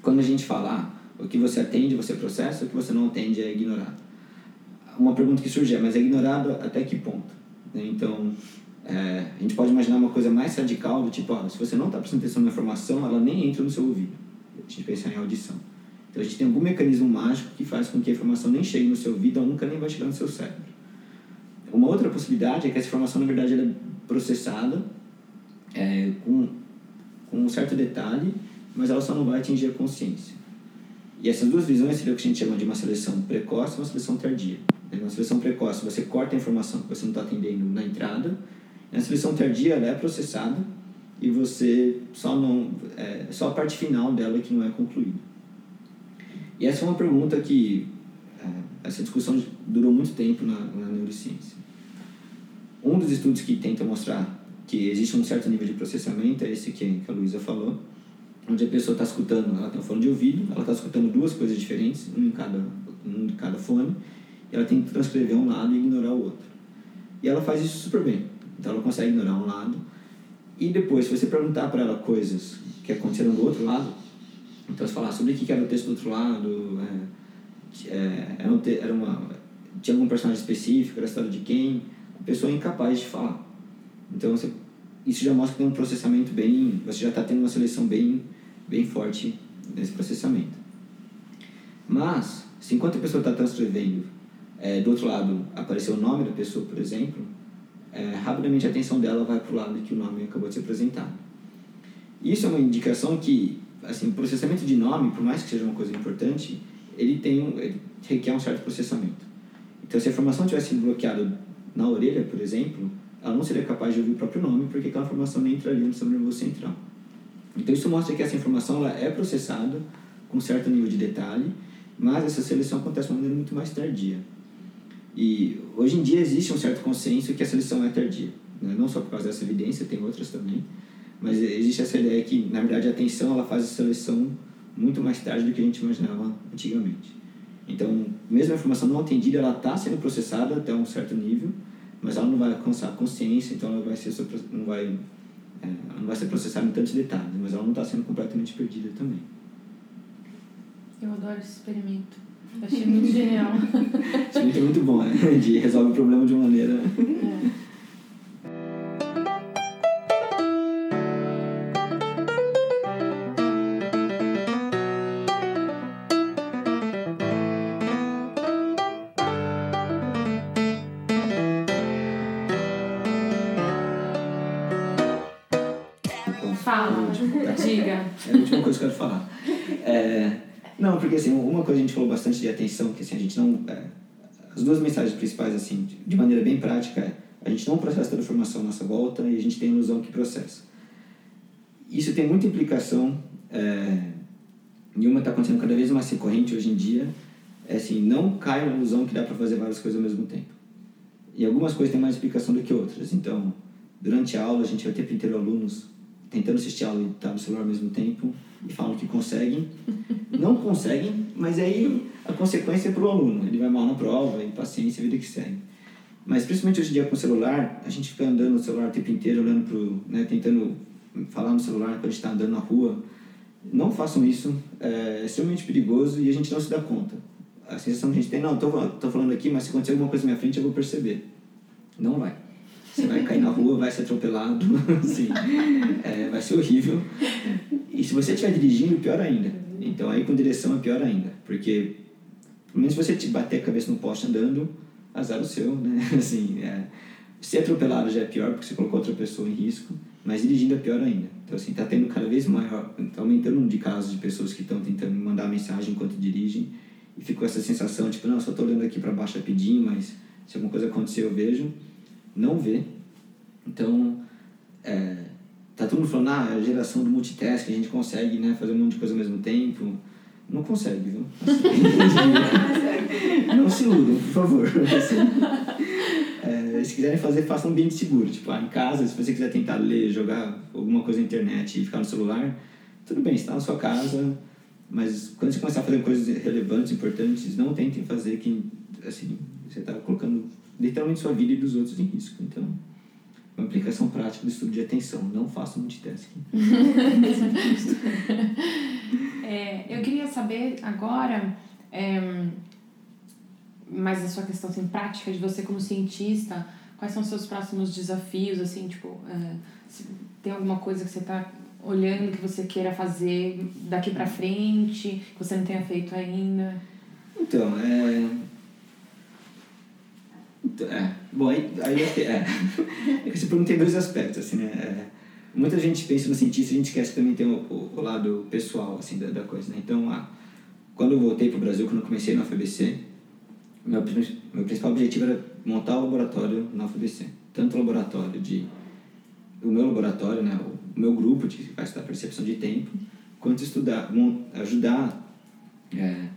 Quando a gente falar o que você atende, você processa, o que você não atende é ignorado. Uma pergunta que surge é, mas é ignorado até que ponto? Né? Então, é, a gente pode imaginar uma coisa mais radical, do tipo, ó, se você não está prestando atenção na informação, ela nem entra no seu ouvido. A gente pensa em audição. Então, a gente tem algum mecanismo mágico que faz com que a informação nem chegue no seu ouvido, ela nunca nem vai chegar no seu cérebro. Uma outra possibilidade é que essa informação, na verdade, é processada é, com, com um certo detalhe, mas ela só não vai atingir a consciência. E essas duas visões seria o que a gente chama de uma seleção precoce e uma seleção tardia. Na seleção precoce, você corta a informação que você não está atendendo na entrada. Na seleção tardia, ela é processada e você só não é só a parte final dela que não é concluída. E essa é uma pergunta que é, essa discussão durou muito tempo na, na neurociência. Um dos estudos que tenta mostrar que existe um certo nível de processamento é esse que a Luísa falou, onde a pessoa está escutando, ela tem um fone de ouvido, ela está escutando duas coisas diferentes, um em cada, um de cada fone, ela tem que transcrever um lado e ignorar o outro. E ela faz isso super bem. Então ela consegue ignorar um lado. E depois, se você perguntar para ela coisas que aconteceram do outro lado, então você falar sobre o que era o texto do outro lado, é, é, era, um era uma, tinha algum personagem específico, era a história de quem, a pessoa é incapaz de falar. Então você, isso já mostra que tem um processamento bem, você já está tendo uma seleção bem, bem forte nesse processamento. Mas, se enquanto a pessoa está transcrevendo, é, do outro lado apareceu o nome da pessoa, por exemplo, é, rapidamente a atenção dela vai para o lado que o nome acabou de ser apresentado. Isso é uma indicação que, assim, o processamento de nome, por mais que seja uma coisa importante, ele tem um, ele requer um certo processamento. Então, se a informação tivesse sido bloqueada na orelha, por exemplo, ela não seria capaz de ouvir o próprio nome, porque aquela informação nem entraria no sistema nervoso central. Então, isso mostra que essa informação ela é processada com certo nível de detalhe, mas essa seleção acontece de uma maneira muito mais tardia. E hoje em dia existe um certo consenso que a seleção é tardia. Né? Não só por causa dessa evidência, tem outras também. Mas existe essa ideia que, na verdade, a atenção ela faz a seleção muito mais tarde do que a gente imaginava antigamente. Então, mesmo a informação não atendida, ela está sendo processada até um certo nível, mas ela não vai alcançar consciência, então ela vai ser não vai é, não vai ser processada em tantos detalhes, mas ela não está sendo completamente perdida também. Eu adoro esse experimento. Achei muito genial. Muito, muito bom, né? De resolve o problema de uma maneira. É. porque assim, uma coisa a gente falou bastante de atenção, que assim, a gente não. É, as duas mensagens principais, assim, de maneira bem prática, é a gente não processa toda a informação à nossa volta e a gente tem a ilusão que processa. Isso tem muita implicação, é, e uma está acontecendo cada vez mais recorrente hoje em dia, é assim, não cai na ilusão que dá para fazer várias coisas ao mesmo tempo. E algumas coisas têm mais explicação do que outras. Então, durante a aula, a gente vai ter inteiro alunos tentando assistir a aula e estar tá no celular ao mesmo tempo e falam que conseguem. Não conseguem, mas aí a consequência é para o aluno. Ele vai mal na prova, impaciência, vida que segue. Mas principalmente hoje em dia com o celular, a gente fica andando no celular o tempo inteiro, olhando pro, né, tentando falar no celular quando a gente está andando na rua. Não façam isso, é extremamente perigoso e a gente não se dá conta. A sensação que a gente tem, não, estou falando aqui, mas se acontecer alguma coisa na minha frente eu vou perceber. Não vai. Você vai cair na rua, vai ser atropelado, <laughs> assim, é, vai ser horrível. E se você estiver dirigindo, pior ainda. Então aí com direção é pior ainda, porque pelo menos se você te bater a cabeça no poste andando, azar o seu, né? <laughs> Assim, é, ser atropelado já é pior porque você colocou outra pessoa em risco, mas dirigindo é pior ainda. Então assim, tá tendo cada vez maior, tá aumentando o número de casos de pessoas que estão tentando mandar mensagem enquanto dirigem e ficou essa sensação, tipo, não, só tô olhando aqui para baixo rapidinho, mas se alguma coisa acontecer eu vejo não vê. Então, é, tá todo mundo falando, ah, é a geração do multitask, a gente consegue né, fazer um monte de coisa ao mesmo tempo. Não consegue, viu? <laughs> não se iludam, por favor. é, se quiserem fazer, façam um ambiente seguro. Tipo, ah, em casa, se você quiser tentar ler, jogar alguma coisa na internet e ficar no celular, tudo bem, está na sua casa, mas quando você começar a fazer coisas relevantes, importantes, não tentem fazer que, assim, você está colocando literalmente sua vida e dos outros em risco. Então, aplicação prática do estudo de atenção. Não faça multitasking. <laughs> é, eu queria saber agora, é, mais a sua questão assim, prática de você como cientista, quais são os seus próximos desafios, assim, tipo, é, tem alguma coisa que você está olhando que você queira fazer daqui para frente, que você não tenha feito ainda? Então, é é, bom, aí, aí é, é, que esse problema tem dois aspectos, assim, né? É, muita gente pensa no cientista, a gente esquece que também tem o, o, o lado pessoal, assim, da, da coisa, né? Então, ah, quando eu voltei para o Brasil, quando eu comecei na UFBC, meu, meu principal objetivo era montar o laboratório na UFBC. Tanto o laboratório de... O meu laboratório, né? O meu grupo de estudar percepção de tempo, quanto estudar, ajudar... É,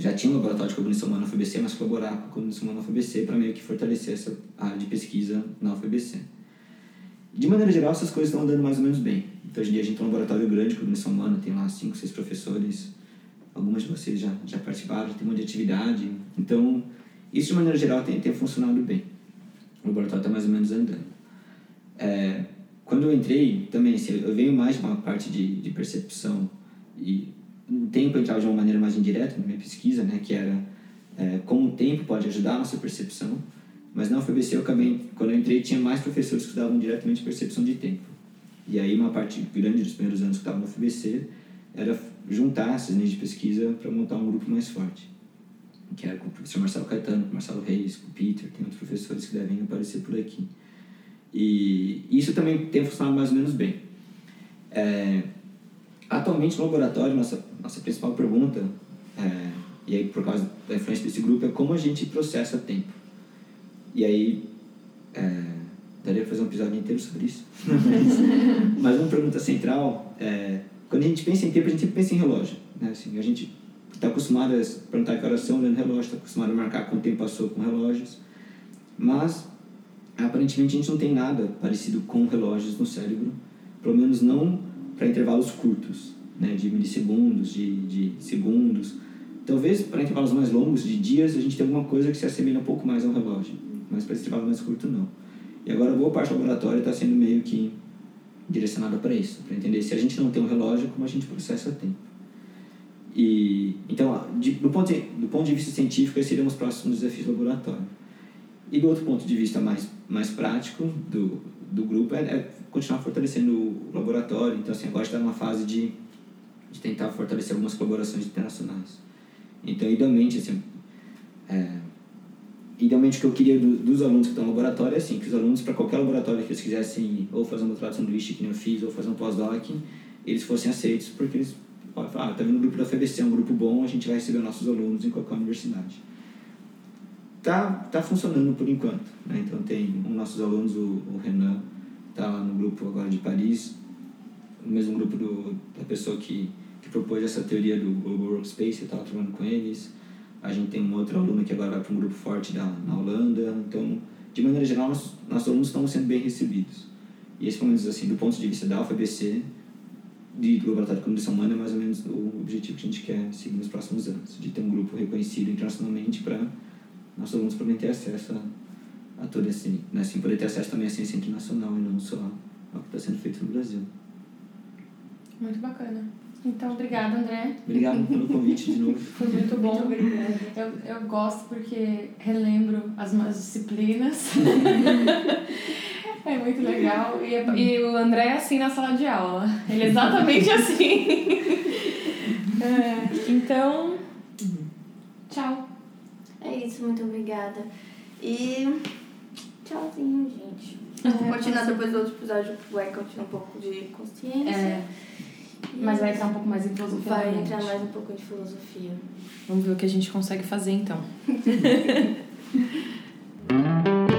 já tinha um laboratório de cognição humana na UFBC, mas colaborar com a cognição humana na UFBC para meio que fortalecer essa área de pesquisa na UFBC. De maneira geral, essas coisas estão andando mais ou menos bem. Então, hoje em dia a gente tem um laboratório grande de cognição humana, tem lá cinco, seis professores, algumas de vocês já, já participaram, já tem um monte de atividade. Então, isso de maneira geral tem, tem funcionado bem. o laboratório está mais ou menos andando. É, quando eu entrei, também, assim, eu venho mais de uma parte de, de percepção e no tempo eu entrava de uma maneira mais indireta na minha pesquisa, né, que era é, como o tempo pode ajudar a nossa percepção, mas na UFBC eu acabei, quando eu entrei, tinha mais professores que estudavam diretamente percepção de tempo. E aí uma parte grande dos primeiros anos que estava no UFBC era juntar essas linhas de pesquisa para montar um grupo mais forte. Que era com o professor Marcelo Caetano, com o Marcelo Reis, com o Peter, tem outros professores que devem aparecer por aqui. E isso também tem funcionado mais ou menos bem. É, atualmente no laboratório, nossa, nossa principal pergunta, é, e aí por causa da influência desse grupo, é como a gente processa tempo. E aí, é, daria para fazer um episódio inteiro sobre isso. mas, <laughs> mas uma pergunta central é, quando a gente pensa em tempo, a gente sempre pensa em relógio. Né? Assim, a gente está acostumado a perguntar que horas são olhando relógio, está acostumado a marcar quanto tempo passou com relógios. Mas, aparentemente, a gente não tem nada parecido com relógios no cérebro, pelo menos não para intervalos curtos, né? de milissegundos, de, de segundos. Talvez para intervalos mais longos, de dias, a gente tem alguma coisa que se assemelha um pouco mais ao relógio, mas para intervalo mais curto, não. E agora, boa parte do laboratório está sendo meio que direcionada para isso, para entender se a gente não tem um relógio, como a gente processa tempo. E, então, de, do, ponto de, do ponto de vista científico, esses seriam os próximos desafios do laboratório. E do outro ponto de vista mais, mais prático do, do grupo é, é continuar fortalecendo o laboratório. Então, assim, agora está numa fase de, de tentar fortalecer algumas colaborações internacionais. Então, idealmente, assim, é, idealmente o que eu queria do, dos alunos que estão no laboratório é assim, que os alunos, para qualquer laboratório que eles quisessem ou fazer um doutorado de sanduíche que nem eu fiz, ou fazer um pós-doc, eles fossem aceitos, porque eles falar, ah, tá vendo o grupo da FBC, é um grupo bom, a gente vai receber nossos alunos em qualquer universidade. Tá, tá funcionando por enquanto, né? Então tem um dos nossos alunos, o, o Renan, tá lá no grupo agora de Paris, o mesmo grupo do, da pessoa que propôs essa teoria do Global Workspace, eu estava trabalhando com eles, a gente tem um outro aluno que agora vai para um grupo forte da, na Holanda. Então, de maneira geral, nossos, nossos alunos estão sendo bem recebidos. E esse, pelo menos assim, do ponto de vista da UFABC, de laboratório de condição humana, é mais ou menos o objetivo que a gente quer seguir nos próximos anos. De ter um grupo reconhecido internacionalmente para nossos alunos poderem ter acesso a, a todo esse... Né, assim, poder ter acesso também à ciência internacional e não só ao que está sendo feito no Brasil. Muito bacana. Então, obrigada, André. Obrigado pelo convite de novo. Foi muito bom. Muito eu, eu gosto porque relembro as minhas disciplinas. é muito legal. E, e o André é assim na sala de aula. Ele é exatamente assim. <laughs> é, então, tchau. É isso, muito obrigada. E tchauzinho, gente. Vou continuar depois do outro episódio, vai continuar um pouco de consciência. É. Mas vai entrar um pouco mais em filosofia. Vai realmente. entrar mais um pouco de filosofia. Vamos ver o que a gente consegue fazer então. <laughs>